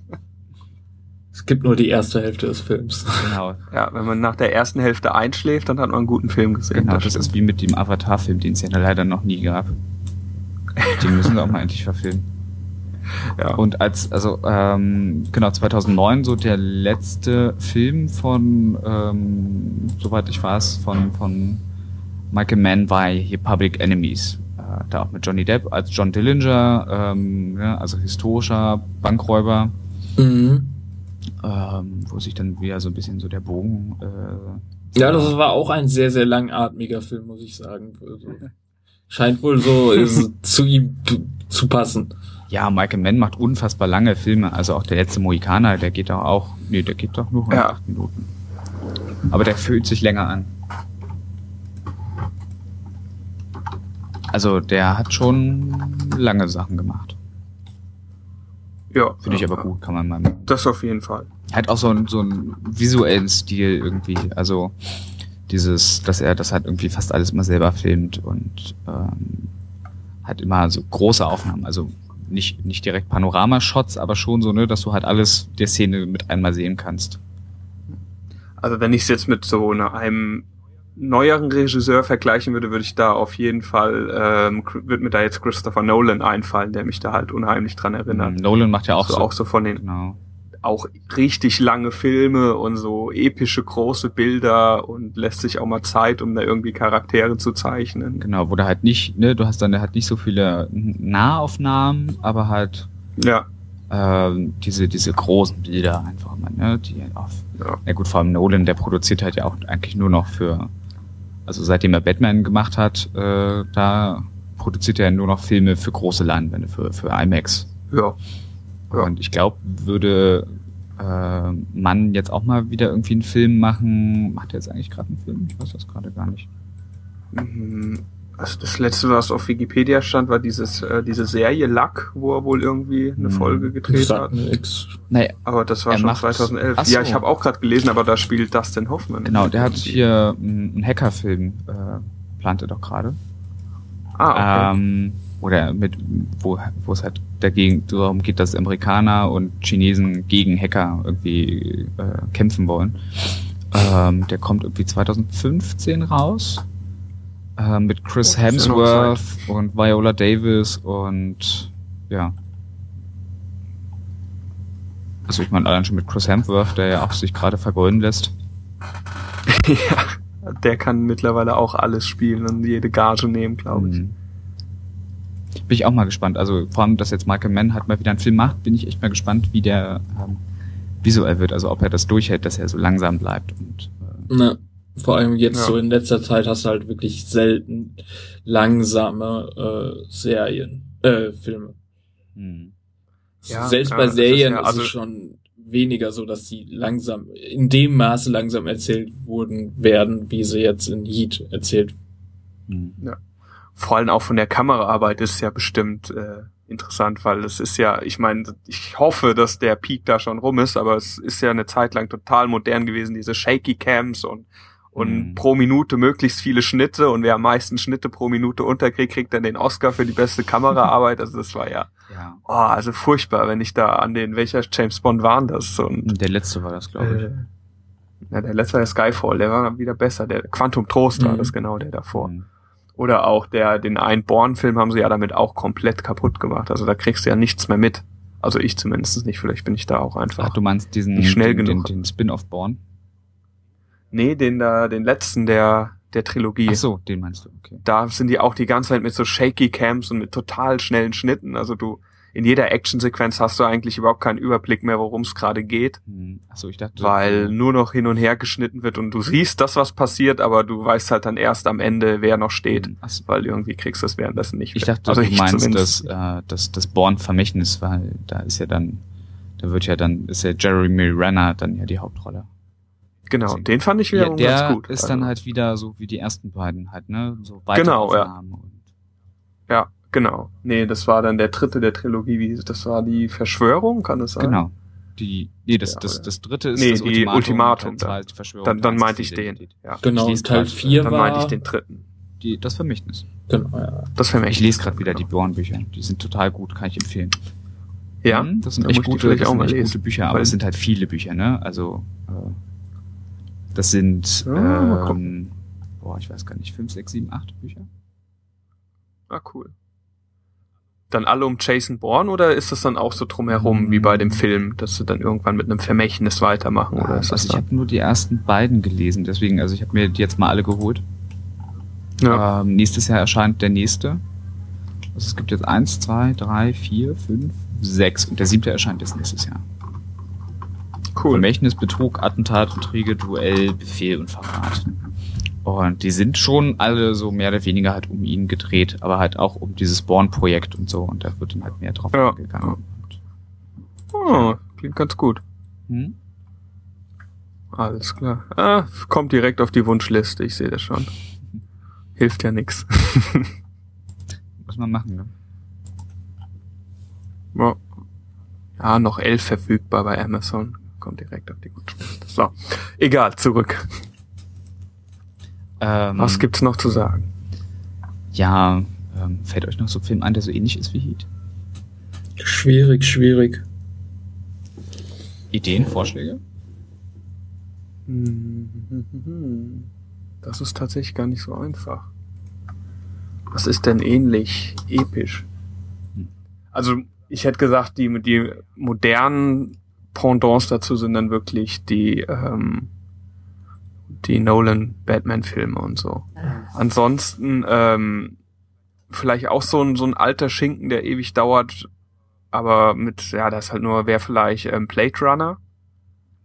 Speaker 2: Es gibt nur die erste Hälfte des Films.
Speaker 1: Genau,
Speaker 3: Ja, wenn man nach der ersten Hälfte einschläft, dann hat man einen guten Film gesehen.
Speaker 1: genau. Das
Speaker 3: stimmt.
Speaker 1: ist wie mit dem Avatar-Film, den es ja leider noch nie gab. Den müssen wir auch mal endlich verfilmen.
Speaker 3: Ja.
Speaker 1: Und als, also, ähm, genau, 2009 so der letzte Film von, ähm, soweit ich weiß, von, von Michael Mann war hier Public Enemies. Äh, da auch mit Johnny Depp als John Dillinger, ähm, ja, also historischer Bankräuber,
Speaker 2: Mhm.
Speaker 1: ähm, wo sich dann wieder so ein bisschen so der Bogen, äh,
Speaker 2: Ja, das war auch ein sehr, sehr langatmiger Film, muss ich sagen. Also, scheint wohl so äh, zu ihm zu passen.
Speaker 1: Ja, Michael Mann macht unfassbar lange Filme, also auch der letzte Mohikaner, der geht doch auch, nee, der geht doch nur 108 Minuten. Aber der fühlt sich länger an. Also der hat schon lange Sachen gemacht.
Speaker 3: ja.
Speaker 1: Finde ich
Speaker 3: ja,
Speaker 1: aber
Speaker 3: ja.
Speaker 1: gut, kann man mal.
Speaker 3: Das auf jeden Fall.
Speaker 1: Hat auch so einen, so einen visuellen Stil irgendwie. Also dieses, dass er das halt irgendwie fast alles mal selber filmt und ähm, hat immer so große Aufnahmen. Also nicht, nicht direkt Panoramashots, aber schon so, ne, dass du halt alles der Szene mit einmal sehen kannst.
Speaker 3: Also wenn ich es jetzt mit so einem neueren Regisseur vergleichen würde, würde ich da auf jeden Fall, ähm, würde mir da jetzt Christopher Nolan einfallen, der mich da halt unheimlich dran erinnert.
Speaker 1: Nolan macht ja auch
Speaker 3: so,
Speaker 1: so.
Speaker 3: auch so von den
Speaker 1: Genau.
Speaker 3: Auch richtig lange Filme und so epische große Bilder und lässt sich auch mal Zeit, um da irgendwie Charaktere zu zeichnen.
Speaker 1: Genau, wo du halt nicht, ne, du hast dann halt nicht so viele Nahaufnahmen, aber halt
Speaker 3: Ja,
Speaker 1: ähm, diese, diese großen Bilder einfach mal, ne, die auf,
Speaker 3: Ja.
Speaker 1: ja gut, vor allem Nolan, der produziert halt ja auch eigentlich nur noch für, also seitdem er Batman gemacht hat, äh, da produziert er nur noch Filme für große Leinwände, für, für IMAX.
Speaker 3: ja, Ja.
Speaker 1: Und ich glaube, würde äh, Mann jetzt auch mal wieder irgendwie einen Film machen, macht er jetzt eigentlich gerade einen Film? Ich weiß das gerade gar nicht.
Speaker 3: Mhm. Also das letzte, was auf Wikipedia stand, war dieses, äh, diese Serie Luck, wo er wohl irgendwie eine
Speaker 1: Mhm.
Speaker 3: Folge gedreht hat.
Speaker 2: nix.
Speaker 1: Naja,
Speaker 3: Aber das war
Speaker 1: Er
Speaker 3: schon
Speaker 1: macht-
Speaker 3: 2011.
Speaker 1: Ach so.
Speaker 3: Ja, ich habe auch gerade gelesen, aber da spielt Dustin Hoffman.
Speaker 1: genau, der hat hier mm, einen Hackerfilm, äh, plant er doch gerade.
Speaker 3: Ah, okay.
Speaker 1: Ähm, oder mit, wo, wo es halt dagegen darum geht, dass Amerikaner und Chinesen gegen Hacker irgendwie äh, kämpfen wollen. Ähm, der kommt irgendwie 2015 raus. Äh, mit Chris
Speaker 3: Oh,
Speaker 1: Hemsworth und Viola Davis und ja. Also ich meine allein schon mit Chris Hemsworth, der ja auch sich gerade vergolden lässt.
Speaker 3: ja, der kann mittlerweile auch alles spielen und jede Gage nehmen, glaube ich.
Speaker 1: Mhm. Bin ich auch mal gespannt. Also vor allem, dass jetzt Michael Mann halt mal wieder einen Film macht, bin ich echt mal gespannt, wie der ähm, visuell wird. Also ob er das durchhält, dass er so langsam bleibt. Und äh,
Speaker 2: Na, vor allem jetzt
Speaker 3: Ja.
Speaker 2: so in letzter Zeit hast du halt wirklich selten langsame äh, Serien, äh, Filme.
Speaker 1: hm.
Speaker 3: Ja,
Speaker 2: Selbst
Speaker 3: ja,
Speaker 2: bei
Speaker 3: das ist
Speaker 2: Serien
Speaker 3: ja-
Speaker 2: ist,
Speaker 3: also-
Speaker 2: es schon weniger so, dass die langsam, in dem Maße langsam erzählt wurden, werden, wie sie jetzt in Heat erzählt.
Speaker 1: Hm.
Speaker 3: Vor allem auch von der Kameraarbeit ist ja bestimmt äh, interessant, weil es ist ja, ich meine, ich hoffe, dass der Peak da schon rum ist, aber es ist ja eine Zeit lang total modern gewesen, diese Shaky Cams und und
Speaker 1: Mhm.
Speaker 3: pro Minute möglichst viele Schnitte und wer am meisten Schnitte pro Minute unterkriegt, kriegt dann den Oscar für die beste Kameraarbeit. Also das war ja,
Speaker 1: Ja.
Speaker 3: oh, also furchtbar, wenn ich da an den, welcher James Bond waren das? Und
Speaker 1: Der letzte war das, glaube ich.
Speaker 3: äh, ja, der letzte war der Skyfall, der war wieder besser. Der Quantum Trost war
Speaker 2: Mhm.
Speaker 3: das genau, der davor.
Speaker 1: Hm.
Speaker 3: Oder auch der, den einen Born-Film haben sie ja damit auch komplett kaputt gemacht. Also da kriegst du ja nichts mehr mit. Also ich zumindest nicht. Vielleicht bin ich da auch einfach.
Speaker 1: Ach, du meinst diesen
Speaker 3: nicht schnell
Speaker 1: den, den, den Spin-off Born?
Speaker 3: nee, den da, den letzten der, der Trilogie.
Speaker 1: Ach so, den meinst du, okay.
Speaker 3: Da sind die auch die ganze Zeit mit so shaky Cams und mit total schnellen Schnitten. Also du, in jeder Actionsequenz hast du eigentlich überhaupt keinen Überblick mehr, worum es gerade geht.
Speaker 1: Hm. Ach so, ich dachte.
Speaker 3: Weil nur noch hin und her geschnitten wird und du siehst das, was passiert, aber du weißt halt dann erst am Ende, wer noch steht.
Speaker 1: Hm, Ach so.
Speaker 3: Weil irgendwie kriegst du es währenddessen nicht
Speaker 1: Ich dachte,
Speaker 3: also
Speaker 1: du
Speaker 3: ich
Speaker 1: meinst
Speaker 3: zumindest.
Speaker 1: das, äh, das, das Born-Vermächtnis, weil da ist ja dann, da wird ja dann, ist ja Jeremy Renner dann ja die Hauptrolle.
Speaker 3: Genau, den fand ich
Speaker 1: Ja,
Speaker 3: wiederum
Speaker 1: der
Speaker 3: ganz gut.
Speaker 1: ist
Speaker 3: Also,
Speaker 1: dann halt wieder so wie die ersten beiden halt, ne? So
Speaker 3: Genau, ja.
Speaker 1: Und
Speaker 3: Ja, genau. Nee, das war dann der dritte der Trilogie. Wie, das war die Verschwörung, kann es sein?
Speaker 1: Genau. Die, nee, das,
Speaker 3: Ja,
Speaker 1: das, das dritte ist
Speaker 3: Nee,
Speaker 1: das
Speaker 3: die
Speaker 1: Ultimatum.
Speaker 3: Dann.
Speaker 1: ist die Verschwörung
Speaker 3: Dann, dann meinte ich den. Ja.
Speaker 2: Genau,
Speaker 1: Ich
Speaker 2: Teil
Speaker 1: grad,
Speaker 2: 4
Speaker 3: Dann
Speaker 2: war...
Speaker 3: meinte ich den dritten.
Speaker 1: Die, das Vermächtnis.
Speaker 2: Genau, ja.
Speaker 3: Das für mich.
Speaker 1: Ich lese gerade wieder die Born-Bücher. Die sind total gut, kann ich empfehlen.
Speaker 3: Ja,
Speaker 1: Mhm, das sind
Speaker 3: dann
Speaker 1: echt gute,
Speaker 3: vielleicht
Speaker 1: das
Speaker 3: auch
Speaker 1: sind
Speaker 3: mal
Speaker 1: echt
Speaker 3: lesen.
Speaker 1: gute Bücher, aber
Speaker 3: Weil-
Speaker 1: es sind halt viele Bücher, ne? Also äh, das sind
Speaker 3: Ja, mal
Speaker 1: ähm,
Speaker 3: gucken.
Speaker 1: boah, ich weiß gar nicht, fünf, sechs, sieben, acht Bücher.
Speaker 3: Ah, cool. Dann alle um Jason Bourne oder ist das dann auch so drumherum wie bei dem Film, dass sie dann irgendwann mit einem Vermächtnis weitermachen oder ist das
Speaker 1: also ich habe nur die ersten beiden gelesen, deswegen, also ich habe mir die jetzt mal alle geholt.
Speaker 3: Ja,
Speaker 1: Ähm, nächstes Jahr erscheint der nächste. Also es gibt jetzt eins, zwei, drei, vier, fünf, sechs und der siebte erscheint jetzt nächstes Jahr.
Speaker 3: cool.
Speaker 1: Vermächtnis, Betrug, Attentat, Intrige, Duell, Befehl und Verrat. Und die sind schon alle so mehr oder weniger halt um ihn gedreht, aber halt auch um dieses Born-Projekt und so. Und da wird dann halt mehr drauf
Speaker 3: Ja.
Speaker 1: eingegangen.
Speaker 3: Oh, klingt ganz gut.
Speaker 1: Hm?
Speaker 3: Alles klar. Ah, kommt direkt auf die Wunschliste, ich sehe das schon. Hilft ja nix.
Speaker 1: Muss man machen, ne?
Speaker 3: Ja. ja, noch elf verfügbar bei Amazon. Kommt direkt auf die Wunschliste. So, egal, zurück.
Speaker 1: Ähm,
Speaker 3: Was gibt's noch zu sagen?
Speaker 1: Ja, ähm, fällt euch noch so ein Film ein, der so ähnlich ist wie Heat?
Speaker 2: Schwierig, schwierig.
Speaker 1: Ideen, Vorschläge?
Speaker 3: Das ist tatsächlich gar nicht so einfach. Was ist denn ähnlich episch?
Speaker 1: Hm.
Speaker 3: Also, ich hätte gesagt, die, die modernen Pendants dazu sind dann wirklich die, ähm, die Nolan Batman-Filme und so. Ansonsten, ähm, vielleicht auch so ein, so ein alter Schinken, der ewig dauert, aber mit, ja, das halt nur, wäre vielleicht ähm, Blade Runner.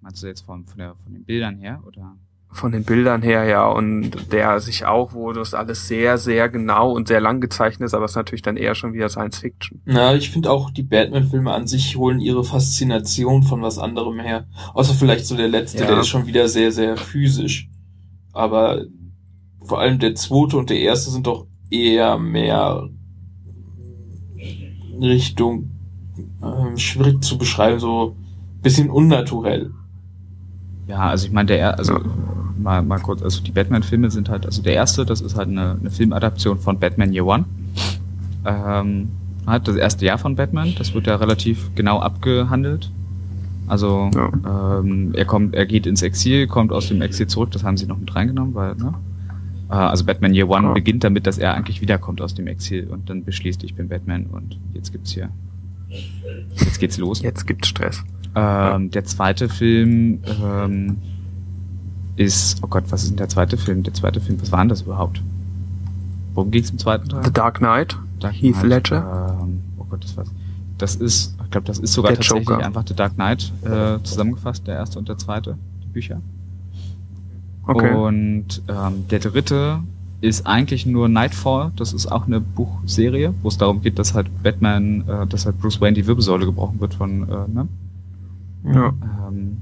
Speaker 1: Meinst du jetzt von, von, der, von den Bildern her? Oder?
Speaker 3: Von den Bildern her, ja, und der sich auch, wo das alles sehr, sehr genau und sehr lang gezeichnet ist, aber es ist natürlich dann eher schon wieder Science Fiction.
Speaker 6: Na, ich finde auch, die Batman-Filme an sich holen ihre Faszination von was anderem her. Außer vielleicht so der letzte,
Speaker 3: Ja.
Speaker 6: der ist schon wieder sehr, sehr physisch. Aber vor allem der zweite und der erste sind doch eher mehr Richtung, ähm, schwierig zu beschreiben, so bisschen unnaturell.
Speaker 1: Ja, also ich meine, der, er- also
Speaker 3: Ja.
Speaker 1: mal, mal kurz, also die Batman-Filme sind halt, also der erste, das ist halt eine, eine Filmadaption von Batman Year One. Ähm, halt das erste Jahr von Batman. Das wird ja relativ genau abgehandelt. Also
Speaker 3: Ja.
Speaker 1: ähm, er kommt, er geht ins Exil, kommt aus dem Exil zurück. Das haben sie noch mit reingenommen, weil ne? Äh, also Batman Year One
Speaker 3: Ja.
Speaker 1: beginnt damit, dass er eigentlich wiederkommt aus dem Exil und dann beschließt, ich bin Batman und jetzt gibt's hier, jetzt geht's los.
Speaker 3: Jetzt gibt's Stress.
Speaker 1: Ähm, der zweite Film ähm, ist, oh Gott, was ist denn der zweite Film? Der zweite Film, was war denn das überhaupt? Worum ging's im zweiten Teil?
Speaker 3: The Dark Knight.
Speaker 1: Dark
Speaker 3: Heath
Speaker 1: Knight,
Speaker 3: Ledger.
Speaker 1: Ähm, oh Gott, das war's. Das ist, ich glaube, das ist sogar
Speaker 3: Der
Speaker 1: tatsächlich
Speaker 3: Joker.
Speaker 1: einfach The Dark Knight äh, zusammengefasst, der erste und der zweite, die Bücher.
Speaker 3: Okay.
Speaker 1: Und ähm, der dritte ist eigentlich nur Nightfall. Das ist auch eine Buchserie, wo es darum geht, dass halt Batman, äh, dass halt Bruce Wayne die Wirbelsäule gebrochen wird von, äh, ne?
Speaker 3: Ja.
Speaker 1: Ähm,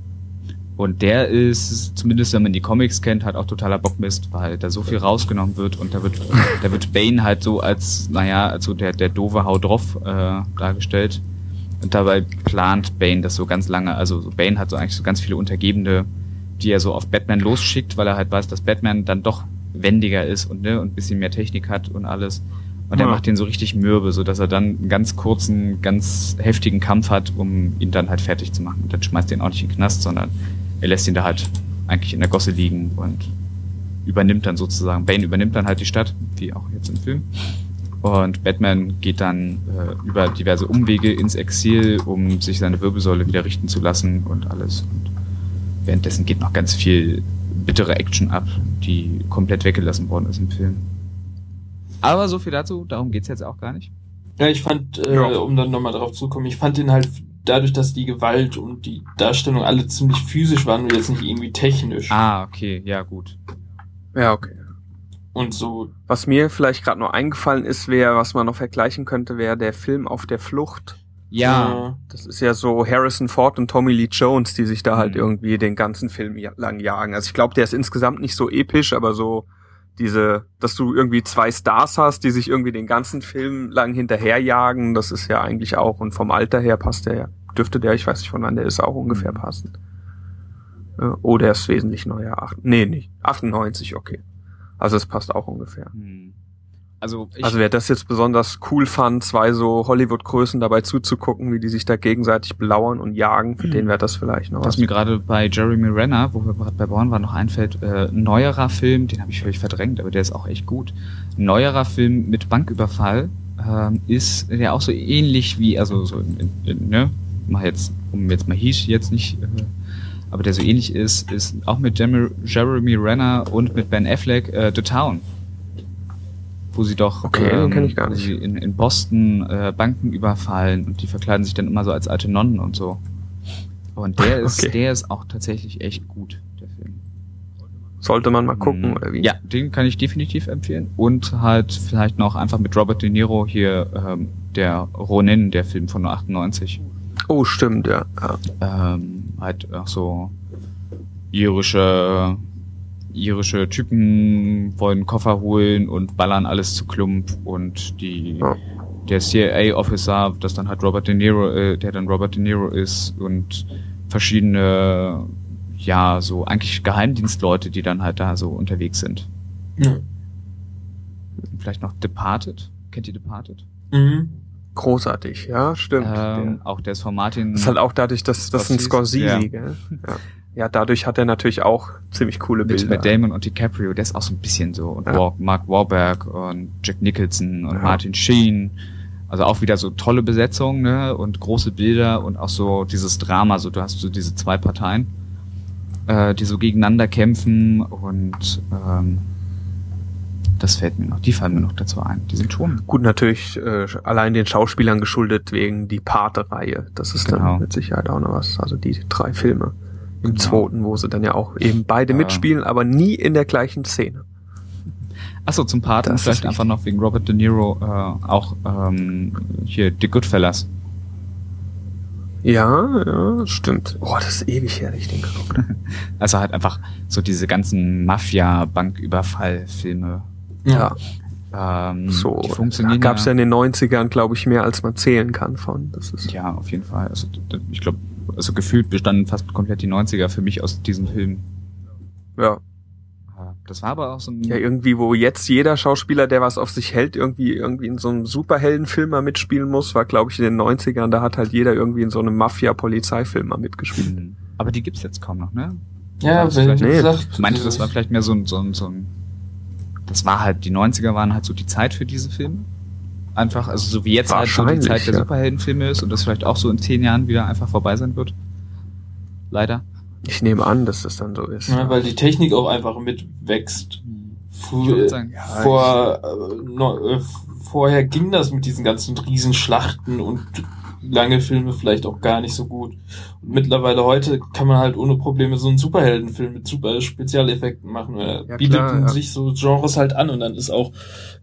Speaker 1: und der ist, zumindest wenn man die Comics kennt, halt auch totaler Bockmist, weil da so viel rausgenommen wird und da wird, da wird Bane halt so als, naja, als so der, der doofe Hau drauf äh, dargestellt. Und dabei plant Bane das so ganz lange. Also so Bane hat so eigentlich so ganz viele Untergebene, die er so auf Batman losschickt, weil er halt weiß, dass Batman dann doch wendiger ist und ne, und ein bisschen mehr Technik hat und alles. Und er
Speaker 3: Ja.
Speaker 1: macht den so richtig mürbe, so dass er dann einen ganz kurzen, ganz heftigen Kampf hat, um ihn dann halt fertig zu machen. Und dann schmeißt er ihn auch nicht in den Knast, sondern er lässt ihn da halt eigentlich in der Gosse liegen und übernimmt dann sozusagen, Bane übernimmt dann halt die Stadt, wie auch jetzt im Film. Und Batman geht dann äh, über diverse Umwege ins Exil, um sich seine Wirbelsäule wieder richten zu lassen und alles. Und währenddessen geht noch ganz viel bittere Action ab, die komplett weggelassen worden ist im Film. Aber so viel dazu, darum geht's jetzt auch gar nicht.
Speaker 6: Ja, ich fand, äh,
Speaker 3: Ja.
Speaker 6: um dann nochmal drauf zu kommen, ich fand den halt dadurch, dass die Gewalt und die Darstellung alle ziemlich physisch waren und jetzt nicht irgendwie technisch.
Speaker 1: Ah, okay, ja gut.
Speaker 3: ja, okay.
Speaker 6: Und so,
Speaker 3: Was mir vielleicht gerade noch eingefallen ist, wäre, was man noch vergleichen könnte, wäre der Film Auf der Flucht.
Speaker 1: Ja,
Speaker 3: Das ist ja so Harrison Ford und Tommy Lee Jones, die sich da halt
Speaker 1: Mhm.
Speaker 3: irgendwie den ganzen Film lang jagen. Also ich glaube, der ist insgesamt nicht so episch, aber so diese, dass du irgendwie zwei Stars hast, die sich irgendwie den ganzen Film lang hinterherjagen, das ist ja eigentlich auch und vom Alter her passt der ja, dürfte der, ich weiß nicht von wann der ist, auch ungefähr
Speaker 1: Mhm.
Speaker 3: passen. Äh, Oh, der ist wesentlich neuer. Ach, nee, nicht. 98, okay. Also es passt auch ungefähr.
Speaker 1: Hm. Also, ich,
Speaker 3: Also wer das jetzt besonders cool fand, zwei so Hollywood-Größen dabei zuzugucken, wie die sich da gegenseitig belauern und jagen, für
Speaker 1: Mhm.
Speaker 3: den wäre das vielleicht noch
Speaker 1: was
Speaker 3: was.
Speaker 1: mir gerade bei Jeremy Renner, wo wir gerade bei Born waren, noch einfällt, äh, neuerer Film, den habe ich völlig verdrängt, aber der ist auch echt gut. Neuerer Film mit Banküberfall ähm, ist der auch so ähnlich wie, also so, in, in, ne, mach jetzt, um jetzt mal hieß jetzt nicht, äh, aber der so ähnlich ist, ist auch mit Jeremy, Jeremy Renner und mit Ben Affleck äh, The Town. Wo sie doch
Speaker 3: Okay, gar
Speaker 1: wo
Speaker 3: nicht.
Speaker 1: sie in, in Boston äh, Banken überfallen und die verkleiden sich dann immer so als alte Nonnen und so. Und der ist,
Speaker 3: Okay.
Speaker 1: der ist auch tatsächlich echt gut, der Film.
Speaker 3: Sollte man mal gucken,
Speaker 1: Mhm.
Speaker 3: oder wie?
Speaker 1: Ja, den kann ich definitiv empfehlen. Und halt vielleicht noch einfach mit Robert De Niro hier ähm, der Ronin, der Film von 98.
Speaker 3: Oh, stimmt, ja. ja.
Speaker 1: Ähm, halt auch so irische irische Typen wollen Koffer holen und ballern alles zu Klump und die
Speaker 3: Ja.
Speaker 1: der CIA-Officer, das dann halt Robert De Niro, äh, der dann Robert De Niro ist und verschiedene ja so eigentlich Geheimdienstleute, die dann halt da so unterwegs sind.
Speaker 6: ja.
Speaker 1: Vielleicht noch Departed. Kennt ihr Departed?
Speaker 6: Mhm.
Speaker 3: Großartig, ja, stimmt.
Speaker 1: Ähm, auch der ist von Martin.
Speaker 3: das ist halt auch dadurch, dass das ein
Speaker 1: Scorsese,
Speaker 3: Scorsese,
Speaker 1: ja.
Speaker 3: gell? Ja. Ja, dadurch hat er natürlich auch ziemlich coole
Speaker 1: mit
Speaker 3: Bilder.
Speaker 1: Matt Damon und DiCaprio, der ist auch so ein bisschen so. Und
Speaker 3: Ja.
Speaker 1: Mark Wahlberg und Jack Nicholson und
Speaker 3: Ja.
Speaker 1: Martin Sheen. Also auch wieder so tolle Besetzung, ne? Und große Bilder und auch so dieses Drama, so du hast so diese zwei Parteien, äh, die so gegeneinander kämpfen und ähm, das fällt mir noch, die fallen mir noch dazu ein. Die sind schon.
Speaker 3: Gut, natürlich äh, allein den Schauspielern geschuldet wegen die Pate-Reihe. Das ist
Speaker 1: Genau.
Speaker 3: dann mit Sicherheit auch noch was. Also die drei Filme. Im
Speaker 1: Genau.
Speaker 3: zweiten, wo sie dann ja auch eben beide
Speaker 1: Ja.
Speaker 3: mitspielen, aber nie in der gleichen Szene.
Speaker 1: Achso, zum Paten
Speaker 3: Das
Speaker 1: vielleicht einfach noch wegen Robert De Niro äh, auch ähm, hier The Goodfellas.
Speaker 3: Ja, ja, stimmt. Oh, das ist ewig her, ich den geguckt.
Speaker 1: Also halt einfach so diese ganzen Mafia-Banküberfall-Filme.
Speaker 3: Ja,
Speaker 1: Ähm,
Speaker 3: so.
Speaker 1: die funktionieren
Speaker 3: Gab es ja in den 90ern, glaube ich, mehr als man zählen kann von. Das ist
Speaker 1: ja, auf jeden Fall. Also ich glaube, also gefühlt bestanden fast komplett die 90er für mich aus diesem Film.
Speaker 3: ja.
Speaker 1: Äh, Das war aber auch so ein.
Speaker 3: Ja, irgendwie, wo jetzt jeder Schauspieler, der was auf sich hält, irgendwie, irgendwie in so einem Superheldenfilm mal mitspielen muss, war, glaube ich, in den 90ern, da hat halt jeder irgendwie in so einem Mafia-Polizeifilm mal mitgespielt.
Speaker 1: Mhm. Aber die gibt's jetzt kaum noch, ne?
Speaker 6: Ja, wenn,
Speaker 3: nee,
Speaker 1: Ich meinte, das war vielleicht mehr so ein, so ein, so ein. Das war halt, die 90er waren halt so die Zeit für diese Filme. Einfach, also so wie jetzt halt so die Zeit der
Speaker 3: ja.
Speaker 1: Superheldenfilme ist und das vielleicht auch so in zehn Jahren wieder einfach vorbei sein wird. Leider.
Speaker 3: Ich nehme an, dass das dann so ist.
Speaker 6: Ja, weil die Technik auch einfach mitwächst.
Speaker 1: Ich würde
Speaker 6: Früher, vor, äh, no, äh, vorher ging das mit diesen ganzen Riesenschlachten und lange Filme vielleicht auch gar nicht so gut. Und mittlerweile heute kann man halt ohne Probleme so einen Superheldenfilm mit super Spezialeffekten machen. Er
Speaker 3: Ja,
Speaker 6: bietet
Speaker 3: klar, ja.
Speaker 6: sich so Genres halt an und dann ist auch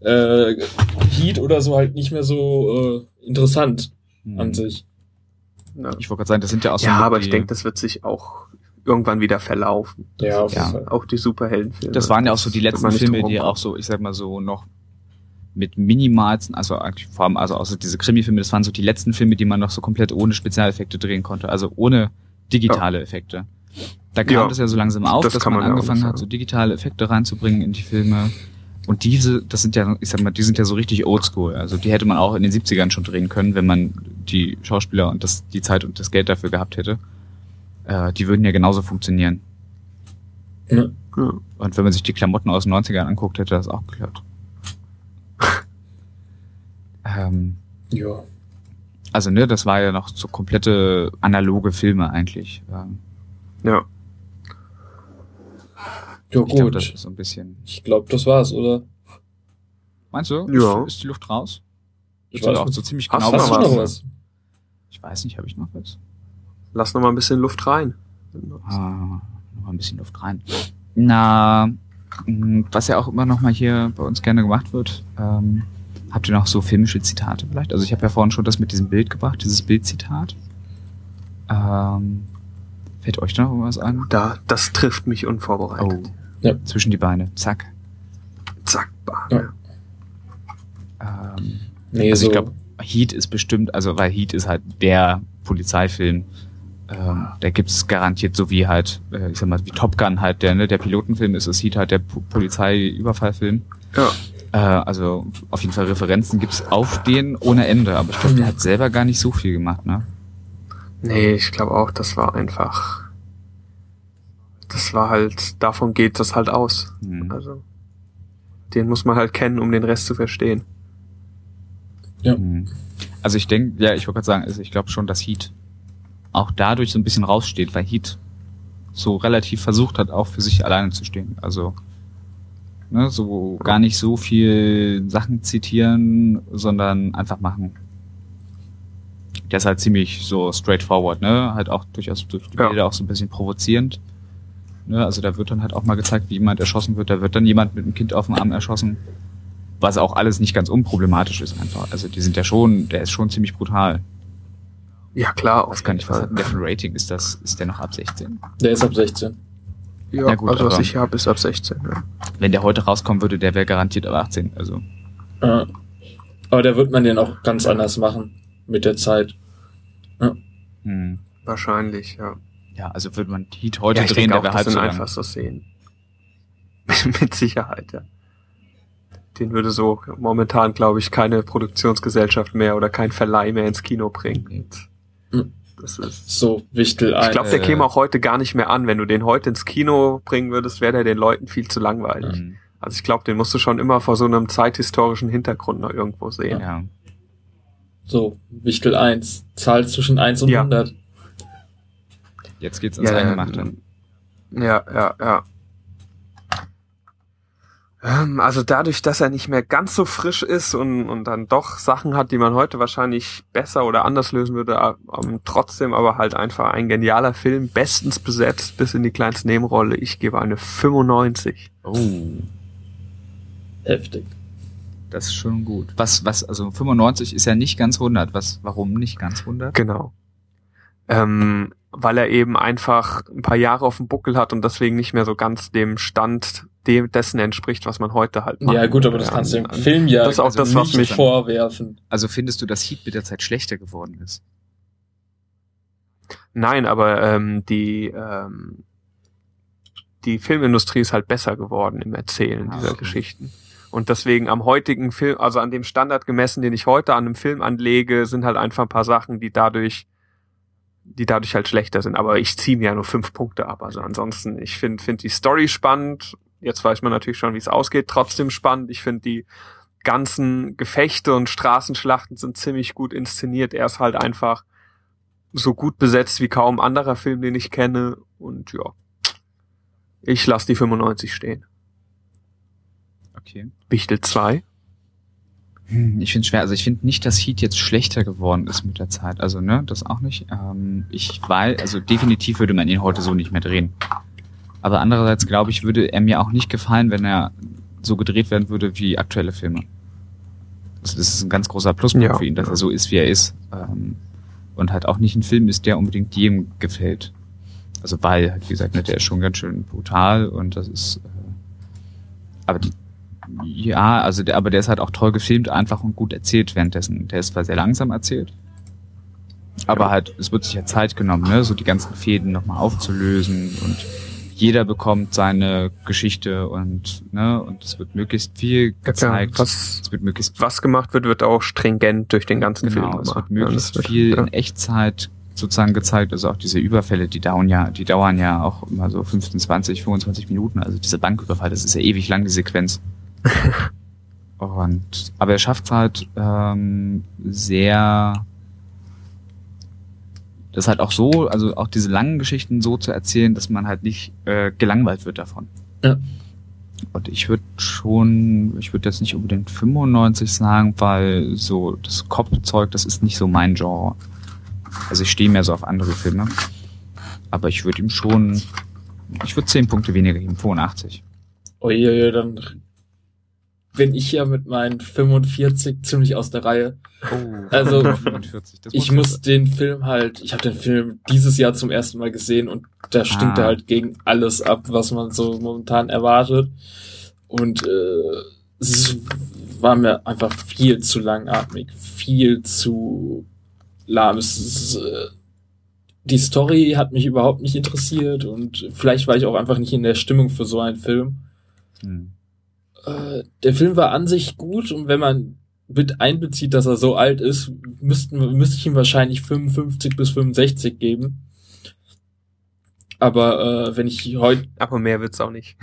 Speaker 6: äh, Heat oder so halt nicht mehr so äh, interessant
Speaker 1: Mhm.
Speaker 6: an sich.
Speaker 3: Ja,
Speaker 1: Ich wollte gerade sagen, das sind ja auch so
Speaker 3: ja aber ich denke, das wird sich auch irgendwann wieder verlaufen.
Speaker 2: Ja, auf
Speaker 1: Ja.
Speaker 2: jeden Fall.
Speaker 3: Auch die Superheldenfilme.
Speaker 1: Das waren ja auch so die letzten Filme, die auch so, ich sag mal so, noch mit minimalsten, also eigentlich vor allem, also außer diese Krimi-Filme, das waren so die letzten Filme, die man noch so komplett ohne Spezialeffekte drehen konnte, also ohne digitale Effekte. Da kam
Speaker 3: Ja,
Speaker 1: das ja so langsam auf,
Speaker 3: das
Speaker 1: dass man,
Speaker 3: man ja
Speaker 1: angefangen hat, so digitale Effekte reinzubringen in die Filme. Und diese, das sind ja, ich sag mal, die sind ja so richtig oldschool. Also die hätte man auch in den 70ern schon drehen können, wenn man die Schauspieler und das, die Zeit und das Geld dafür gehabt hätte. Äh, die würden ja genauso funktionieren.
Speaker 2: Ja.
Speaker 3: Ja.
Speaker 1: Und wenn man sich die Klamotten aus den 90ern anguckt, hätte das auch geklappt. Ähm,
Speaker 2: ja.
Speaker 1: also, ne, das war ja noch so komplette analoge Filme eigentlich. Ähm,
Speaker 3: Ja.
Speaker 2: Ja,
Speaker 1: ich glaube,
Speaker 2: gut.
Speaker 1: das ist so ein bisschen.
Speaker 2: ich glaube, das war's, oder?
Speaker 1: Meinst du?
Speaker 3: Ja.
Speaker 1: Ist, ist die Luft raus?
Speaker 2: Ich
Speaker 1: Ich
Speaker 2: weiß
Speaker 1: auch
Speaker 2: nicht.
Speaker 1: so ziemlich
Speaker 3: Hast
Speaker 1: genau
Speaker 3: du
Speaker 2: Hast du
Speaker 3: noch was?
Speaker 1: Ich weiß nicht, habe ich noch was?
Speaker 3: Lass noch mal ein bisschen Luft rein.
Speaker 1: Ah, noch mal ein bisschen Luft rein. Na, was ja auch immer noch mal hier bei uns gerne gemacht wird, ähm, habt ihr noch so filmische Zitate vielleicht? Also ich habe ja vorhin schon das mit diesem Bild gebracht, dieses Bildzitat. Ähm, fällt euch da noch was an?
Speaker 3: Da, das trifft mich unvorbereitet.
Speaker 1: Oh.
Speaker 2: Ja.
Speaker 1: Zwischen die Beine. Zack.
Speaker 3: Zack, bam.
Speaker 2: Ja.
Speaker 1: Ähm,
Speaker 2: Nee,
Speaker 1: also
Speaker 2: so.
Speaker 1: ich glaube, Heat ist bestimmt, also weil Heat ist halt der Polizeifilm. Ähm, da gibt's garantiert so wie halt, äh, ich sag mal, wie Top Gun halt der, ne, der Pilotenfilm ist, ist Heat halt der Po- Polizeiüberfallfilm.
Speaker 3: Ja.
Speaker 1: Äh, also auf jeden Fall Referenzen gibt's auf den ohne Ende, aber ich glaube, der hat selber gar nicht so viel gemacht, ne?
Speaker 3: Nee, ich glaube auch, das war einfach. Das war halt, davon geht das halt aus.
Speaker 1: Hm.
Speaker 3: Also, den muss man halt kennen, um den Rest zu verstehen.
Speaker 1: Hm. Also ich denke, ja, ich wollte gerade sagen, also ich glaube schon, dass Heat auch dadurch so ein bisschen raussteht, weil Heat so relativ versucht hat, auch für sich alleine zu stehen. Also ne, so gar nicht so viel Sachen zitieren, sondern einfach machen. Der ist halt ziemlich so straightforward, ne? Halt auch durchaus durch die
Speaker 3: Ja.
Speaker 1: Bilder auch so ein bisschen provozierend. Ne? Also da wird dann halt auch mal gezeigt, wie jemand erschossen wird. Da wird dann jemand mit einem Kind auf dem Arm erschossen. Was auch alles nicht ganz unproblematisch ist einfach. Also die sind ja schon, der ist schon ziemlich brutal.
Speaker 3: Ja, klar.
Speaker 1: Was kann ich, was hat denn der für ein Rating? Ist das, ist der noch ab 16?
Speaker 2: Der ist ab 16.
Speaker 3: Ja,
Speaker 1: Ja, gut,
Speaker 3: also was ich habe, ist ab 16. Ja.
Speaker 1: Wenn der heute rauskommen würde, der wäre garantiert ab 18. Also,
Speaker 2: Ja. Aber da wird man den auch ganz anders machen mit der Zeit.
Speaker 1: hm.
Speaker 3: Wahrscheinlich, ja.
Speaker 1: ja, also würde man Heat heute
Speaker 3: ja, ich
Speaker 1: drehen,
Speaker 3: denke
Speaker 1: der
Speaker 3: auch,
Speaker 1: wäre
Speaker 3: das
Speaker 1: halb so lang.
Speaker 3: einfach so Szenen. Mit Sicherheit, ja. Den würde so momentan, glaube ich, keine Produktionsgesellschaft mehr oder kein Verleih mehr ins Kino bringen.
Speaker 2: Mhm.
Speaker 3: Das ist
Speaker 2: So, Wichtel ein.
Speaker 3: Ich glaube, der
Speaker 1: Äh.
Speaker 3: käme auch heute gar nicht mehr an. Wenn du den heute ins Kino bringen würdest, wäre der den Leuten viel zu langweilig.
Speaker 1: Hm.
Speaker 3: Also ich glaube, den musst du schon immer vor so einem zeithistorischen Hintergrund noch irgendwo sehen.
Speaker 1: Ja.
Speaker 2: So, Wichtel 1. Zahl zwischen 1 und
Speaker 3: Ja.
Speaker 2: 100.
Speaker 1: Jetzt geht's ins
Speaker 3: Ja,
Speaker 1: Eingemachte.
Speaker 3: Ja, ja, ja. Ähm, Also dadurch, dass er nicht mehr ganz so frisch ist und, und dann doch Sachen hat, die man heute wahrscheinlich besser oder anders lösen würde, ähm, trotzdem aber halt einfach ein genialer Film, bestens besetzt bis in die kleinste Nebenrolle. Ich gebe eine 95.
Speaker 1: Oh,
Speaker 2: Heftig.
Speaker 1: das ist schon gut. Was, was, also 95 ist ja nicht ganz 100. Was, warum nicht ganz 100?
Speaker 3: Genau. Ähm, weil er eben einfach ein paar Jahre auf dem Buckel hat und deswegen nicht mehr so ganz dem Stand dem dessen entspricht, was man heute halt macht.
Speaker 2: Ja, gut, aber das kannst du im Film ja
Speaker 3: Das auch
Speaker 1: also
Speaker 3: das, was
Speaker 1: nicht
Speaker 3: mich
Speaker 2: vorwerfen.
Speaker 1: Also findest du, dass Heat mit der Zeit schlechter geworden ist?
Speaker 3: Nein, aber ähm, die ähm, die Filmindustrie ist halt besser geworden im Erzählen
Speaker 1: Ah,
Speaker 3: dieser
Speaker 1: okay.
Speaker 3: Geschichten. Und deswegen am heutigen Film, also an dem Standard gemessen, den ich heute an einem Film anlege, sind halt einfach ein paar Sachen, die dadurch, die dadurch halt schlechter sind. Aber ich ziehe mir ja nur fünf Punkte ab. Also ansonsten, ich finde find die Story spannend. Jetzt weiß man natürlich schon, wie es ausgeht. Trotzdem spannend. Ich finde die ganzen Gefechte und Straßenschlachten sind ziemlich gut inszeniert. Er ist halt einfach so gut besetzt wie kaum anderer Film, den ich kenne. Und ja, ich lasse die 95 stehen.
Speaker 1: Okay.
Speaker 3: Wichtel 2.
Speaker 1: Hm, Ich finde schwer. Also ich finde nicht, dass Heat jetzt schlechter geworden ist mit der Zeit. Also ne, das auch nicht. Ähm, ich weiß, also definitiv würde man ihn heute so nicht mehr drehen. Aber andererseits glaube ich, würde er mir auch nicht gefallen, wenn er so gedreht werden würde wie aktuelle Filme. Das ist ein ganz großer Pluspunkt
Speaker 3: Ja.
Speaker 1: für ihn, dass er so ist, wie er ist. Ähm, und halt auch nicht ein Film ist, der unbedingt jedem gefällt. Also weil, halt, wie gesagt, ne, der ist schon ganz schön brutal und das ist. Äh, aber die, ja, also der, aber der ist halt auch toll gefilmt, einfach und gut erzählt währenddessen. Der ist zwar sehr langsam erzählt, aber halt, es wird sich ja Zeit genommen, ne, so die ganzen Fäden nochmal aufzulösen und jeder bekommt seine Geschichte und, ne, und es wird möglichst viel gezeigt.
Speaker 3: was,
Speaker 1: es wird möglichst
Speaker 3: was gemacht wird, wird auch stringent durch den ganzen Film
Speaker 1: Genau, es
Speaker 3: gemacht.
Speaker 1: wird möglichst
Speaker 3: Ja, wird-
Speaker 1: viel
Speaker 3: ja.
Speaker 1: in Echtzeit sozusagen gezeigt. Also auch diese Überfälle, die dauern ja, die dauern ja auch immer so 15, 20, 25 Minuten. Also diese Banküberfall, das ist ja ewig lang, die Sequenz. Und aber er schafft halt ähm, sehr das halt auch so, also auch diese langen Geschichten so zu erzählen, dass man halt nicht äh, gelangweilt wird davon.
Speaker 2: Ja.
Speaker 1: Und ich würde schon, ich würde jetzt nicht unbedingt 95 sagen, weil so das Cop-Zeug, das ist nicht so mein Genre. Also ich stehe mehr so auf andere Filme. Aber ich würde ihm schon, ich würde 10 Punkte weniger geben, 85.
Speaker 2: Uiuiui, dann bin ich ja mit meinen 45 ziemlich aus der Reihe.
Speaker 1: Oh,
Speaker 2: Also,
Speaker 1: 45. Das
Speaker 2: Ich muss den Film halt, ich habe den Film dieses Jahr zum ersten Mal gesehen und da stinkt
Speaker 1: Ah.
Speaker 2: er halt gegen alles ab, was man so momentan erwartet. Und äh, es war mir einfach viel zu langatmig, viel zu lahm. Es ist, äh, die Story hat mich überhaupt nicht interessiert und vielleicht war ich auch einfach nicht in der Stimmung für so einen Film.
Speaker 1: Hm.
Speaker 2: Äh, der Film war an sich gut und wenn man mit einbezieht, dass er so alt ist, müssten, müsste ich ihm wahrscheinlich 55 bis 65 geben. Aber äh, wenn ich heute,
Speaker 3: Aber mehr wird's auch nicht.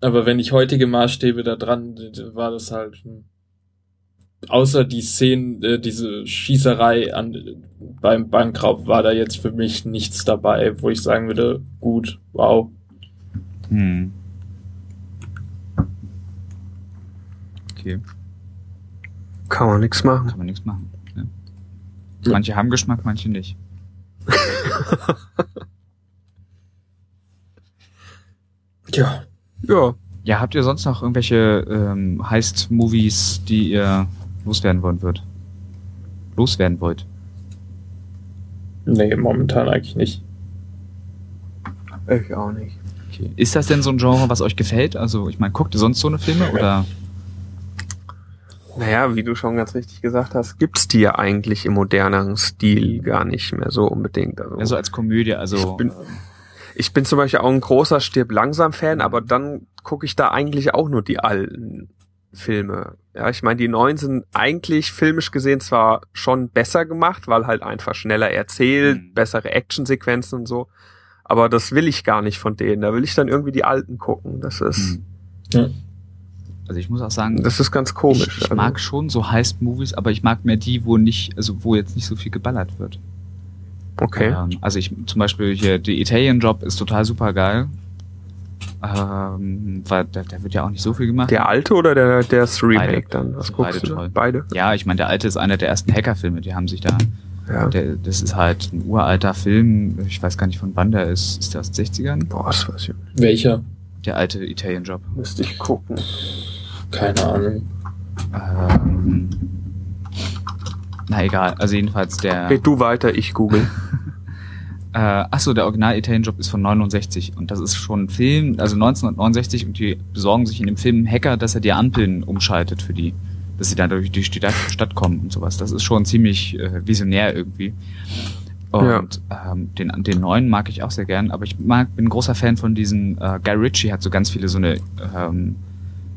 Speaker 2: aber wenn ich heutige Maßstäbe da dran, war das halt hm. außer die Szenen, äh, diese Schießerei an beim Bankraub war da jetzt für mich nichts dabei, wo ich sagen würde, gut, wow.
Speaker 1: Hm. Okay,
Speaker 3: Kann man nichts machen.
Speaker 1: kann man nichts machen. Ne?
Speaker 2: Ja.
Speaker 1: Manche haben Geschmack, manche nicht.
Speaker 2: Ja.
Speaker 3: Ja,
Speaker 1: Ja, habt ihr sonst noch irgendwelche ähm, Heist-Movies, die ihr loswerden wollen würdet? Loswerden wollt?
Speaker 2: Nee, momentan eigentlich nicht.
Speaker 3: ich auch nicht.
Speaker 1: Okay. Ist das denn so ein Genre, was euch gefällt? Also, ich meine, guckt ihr sonst so eine Filme oder?
Speaker 3: Naja, wie du schon ganz richtig gesagt hast, gibt's die ja eigentlich im moderneren Stil gar nicht mehr so unbedingt. Also,
Speaker 1: Also als Komödie, also.
Speaker 3: Ich bin- ich bin zum Beispiel auch ein großer Stirb langsam Fan, aber dann gucke ich da eigentlich auch nur die alten Filme. Ja, ich meine, die neuen sind eigentlich filmisch gesehen zwar schon besser gemacht, weil halt einfach schneller erzählt,
Speaker 1: Mhm.
Speaker 3: bessere Actionsequenzen und so. Aber das will ich gar nicht von denen. Da will ich dann irgendwie die alten gucken. Das ist,
Speaker 1: Hm. Also ich muss auch sagen,
Speaker 3: das ist ganz komisch.
Speaker 1: ich, ich
Speaker 3: Also,
Speaker 1: mag schon so Heist-Movies, aber ich mag mehr die, wo nicht, also wo jetzt nicht so viel geballert wird.
Speaker 3: okay.
Speaker 1: Ähm, also ich zum Beispiel hier The Italian Job ist total super geil. Ähm, weil da, da wird ja auch nicht so viel gemacht.
Speaker 3: Der alte oder der, der das Remake
Speaker 1: Beide.
Speaker 3: dann? Was guckst
Speaker 1: beide
Speaker 3: du
Speaker 1: toll.
Speaker 3: Beide?
Speaker 1: Ja, ich meine, der alte ist einer der ersten Hackerfilme, die haben sich da.
Speaker 3: Ja.
Speaker 1: Der, das ist halt ein uralter Film. Ich weiß gar nicht von wann der ist. Ist der aus den 60ern?
Speaker 3: Boah, das weiß ich nicht.
Speaker 2: Welcher?
Speaker 1: Der alte Italian Job.
Speaker 3: Müsste ich gucken.
Speaker 2: Keine Ahnung.
Speaker 1: Ähm, na egal. Also jedenfalls der.
Speaker 3: Red du weiter, ich google.
Speaker 1: Äh, achso, der Original Italian Job ist von 69 und das ist schon ein Film, also 1969 und die besorgen sich in dem Film einen Hacker, dass er die Ampeln umschaltet für die, dass sie dann durch die Stadt, Stadt kommen und sowas. Das ist schon ziemlich äh, visionär irgendwie. Und ähm, den, den neuen mag ich auch sehr gern, aber ich mag, bin ein großer Fan von diesen, äh, Guy Ritchie hat so ganz viele so eine ähm,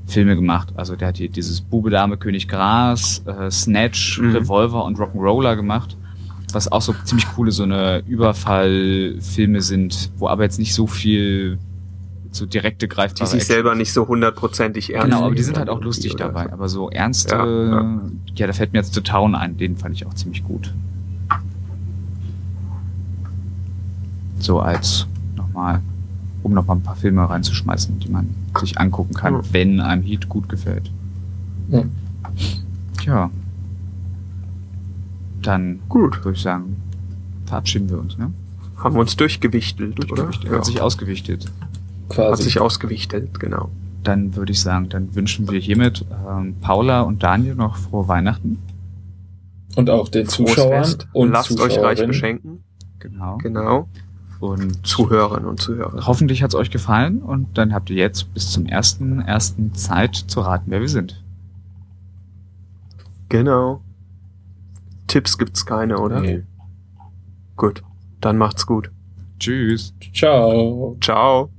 Speaker 1: Filme gemacht. Also der hat hier dieses Bube, Dame, König Gras, äh, Snatch,
Speaker 3: Mhm.
Speaker 1: Revolver und Rock'n'Roller gemacht. Was auch so ziemlich coole so eine Überfallfilme sind, wo aber jetzt nicht so viel so direkte
Speaker 3: Die
Speaker 1: greifbare
Speaker 3: sich
Speaker 1: Action
Speaker 3: selber nicht so hundertprozentig ernst
Speaker 1: Genau, aber die sind halt auch lustig dabei.
Speaker 3: so.
Speaker 1: Aber so ernste,
Speaker 3: Ja,
Speaker 1: ja,
Speaker 3: ja.
Speaker 1: da fällt mir jetzt The Town ein, den fand ich auch ziemlich gut. So als nochmal, um nochmal ein paar Filme reinzuschmeißen, die man sich angucken kann,
Speaker 3: Ja.
Speaker 1: wenn einem Heat gut gefällt.
Speaker 2: Ja.
Speaker 1: Tja. Dann
Speaker 3: Gut,
Speaker 1: würde ich sagen, verabschieden wir uns, ne?
Speaker 3: haben wir uns durchgewichtelt,
Speaker 1: Durchgewichtet.
Speaker 3: oder?
Speaker 1: Hat sich ausgewichtet.
Speaker 3: Hat
Speaker 2: Quasi.
Speaker 3: sich ausgewichtelt, genau.
Speaker 1: Dann würde ich sagen, dann wünschen wir hiermit ähm, Paula und Daniel noch frohe Weihnachten.
Speaker 2: und auch den
Speaker 3: Frohes
Speaker 2: Zuschauern
Speaker 3: Fest.
Speaker 2: und
Speaker 3: Lasst euch reich beschenken.
Speaker 1: Genau.
Speaker 3: Genau.
Speaker 1: Und
Speaker 3: Zuhörerinnen und Zuhörer.
Speaker 1: Hoffentlich hat's euch gefallen und dann habt ihr jetzt bis zum ersten ersten Zeit zu raten, wer wir sind.
Speaker 3: Genau. Tipps gibt's keine, oder?
Speaker 1: Nee.
Speaker 3: Gut. Dann macht's gut.
Speaker 1: Tschüss.
Speaker 2: Ciao.
Speaker 3: Ciao.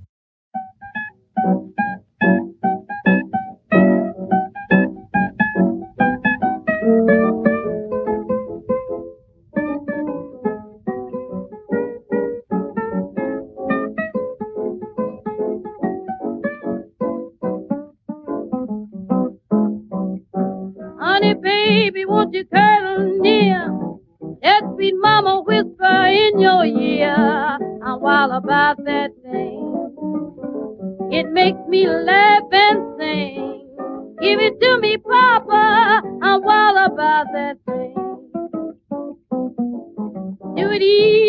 Speaker 7: Sweet mama whisper in your ear. I'm wild about that thing. It makes me laugh and sing. Give it to me, Papa. I'm wild about that thing. Do it easy,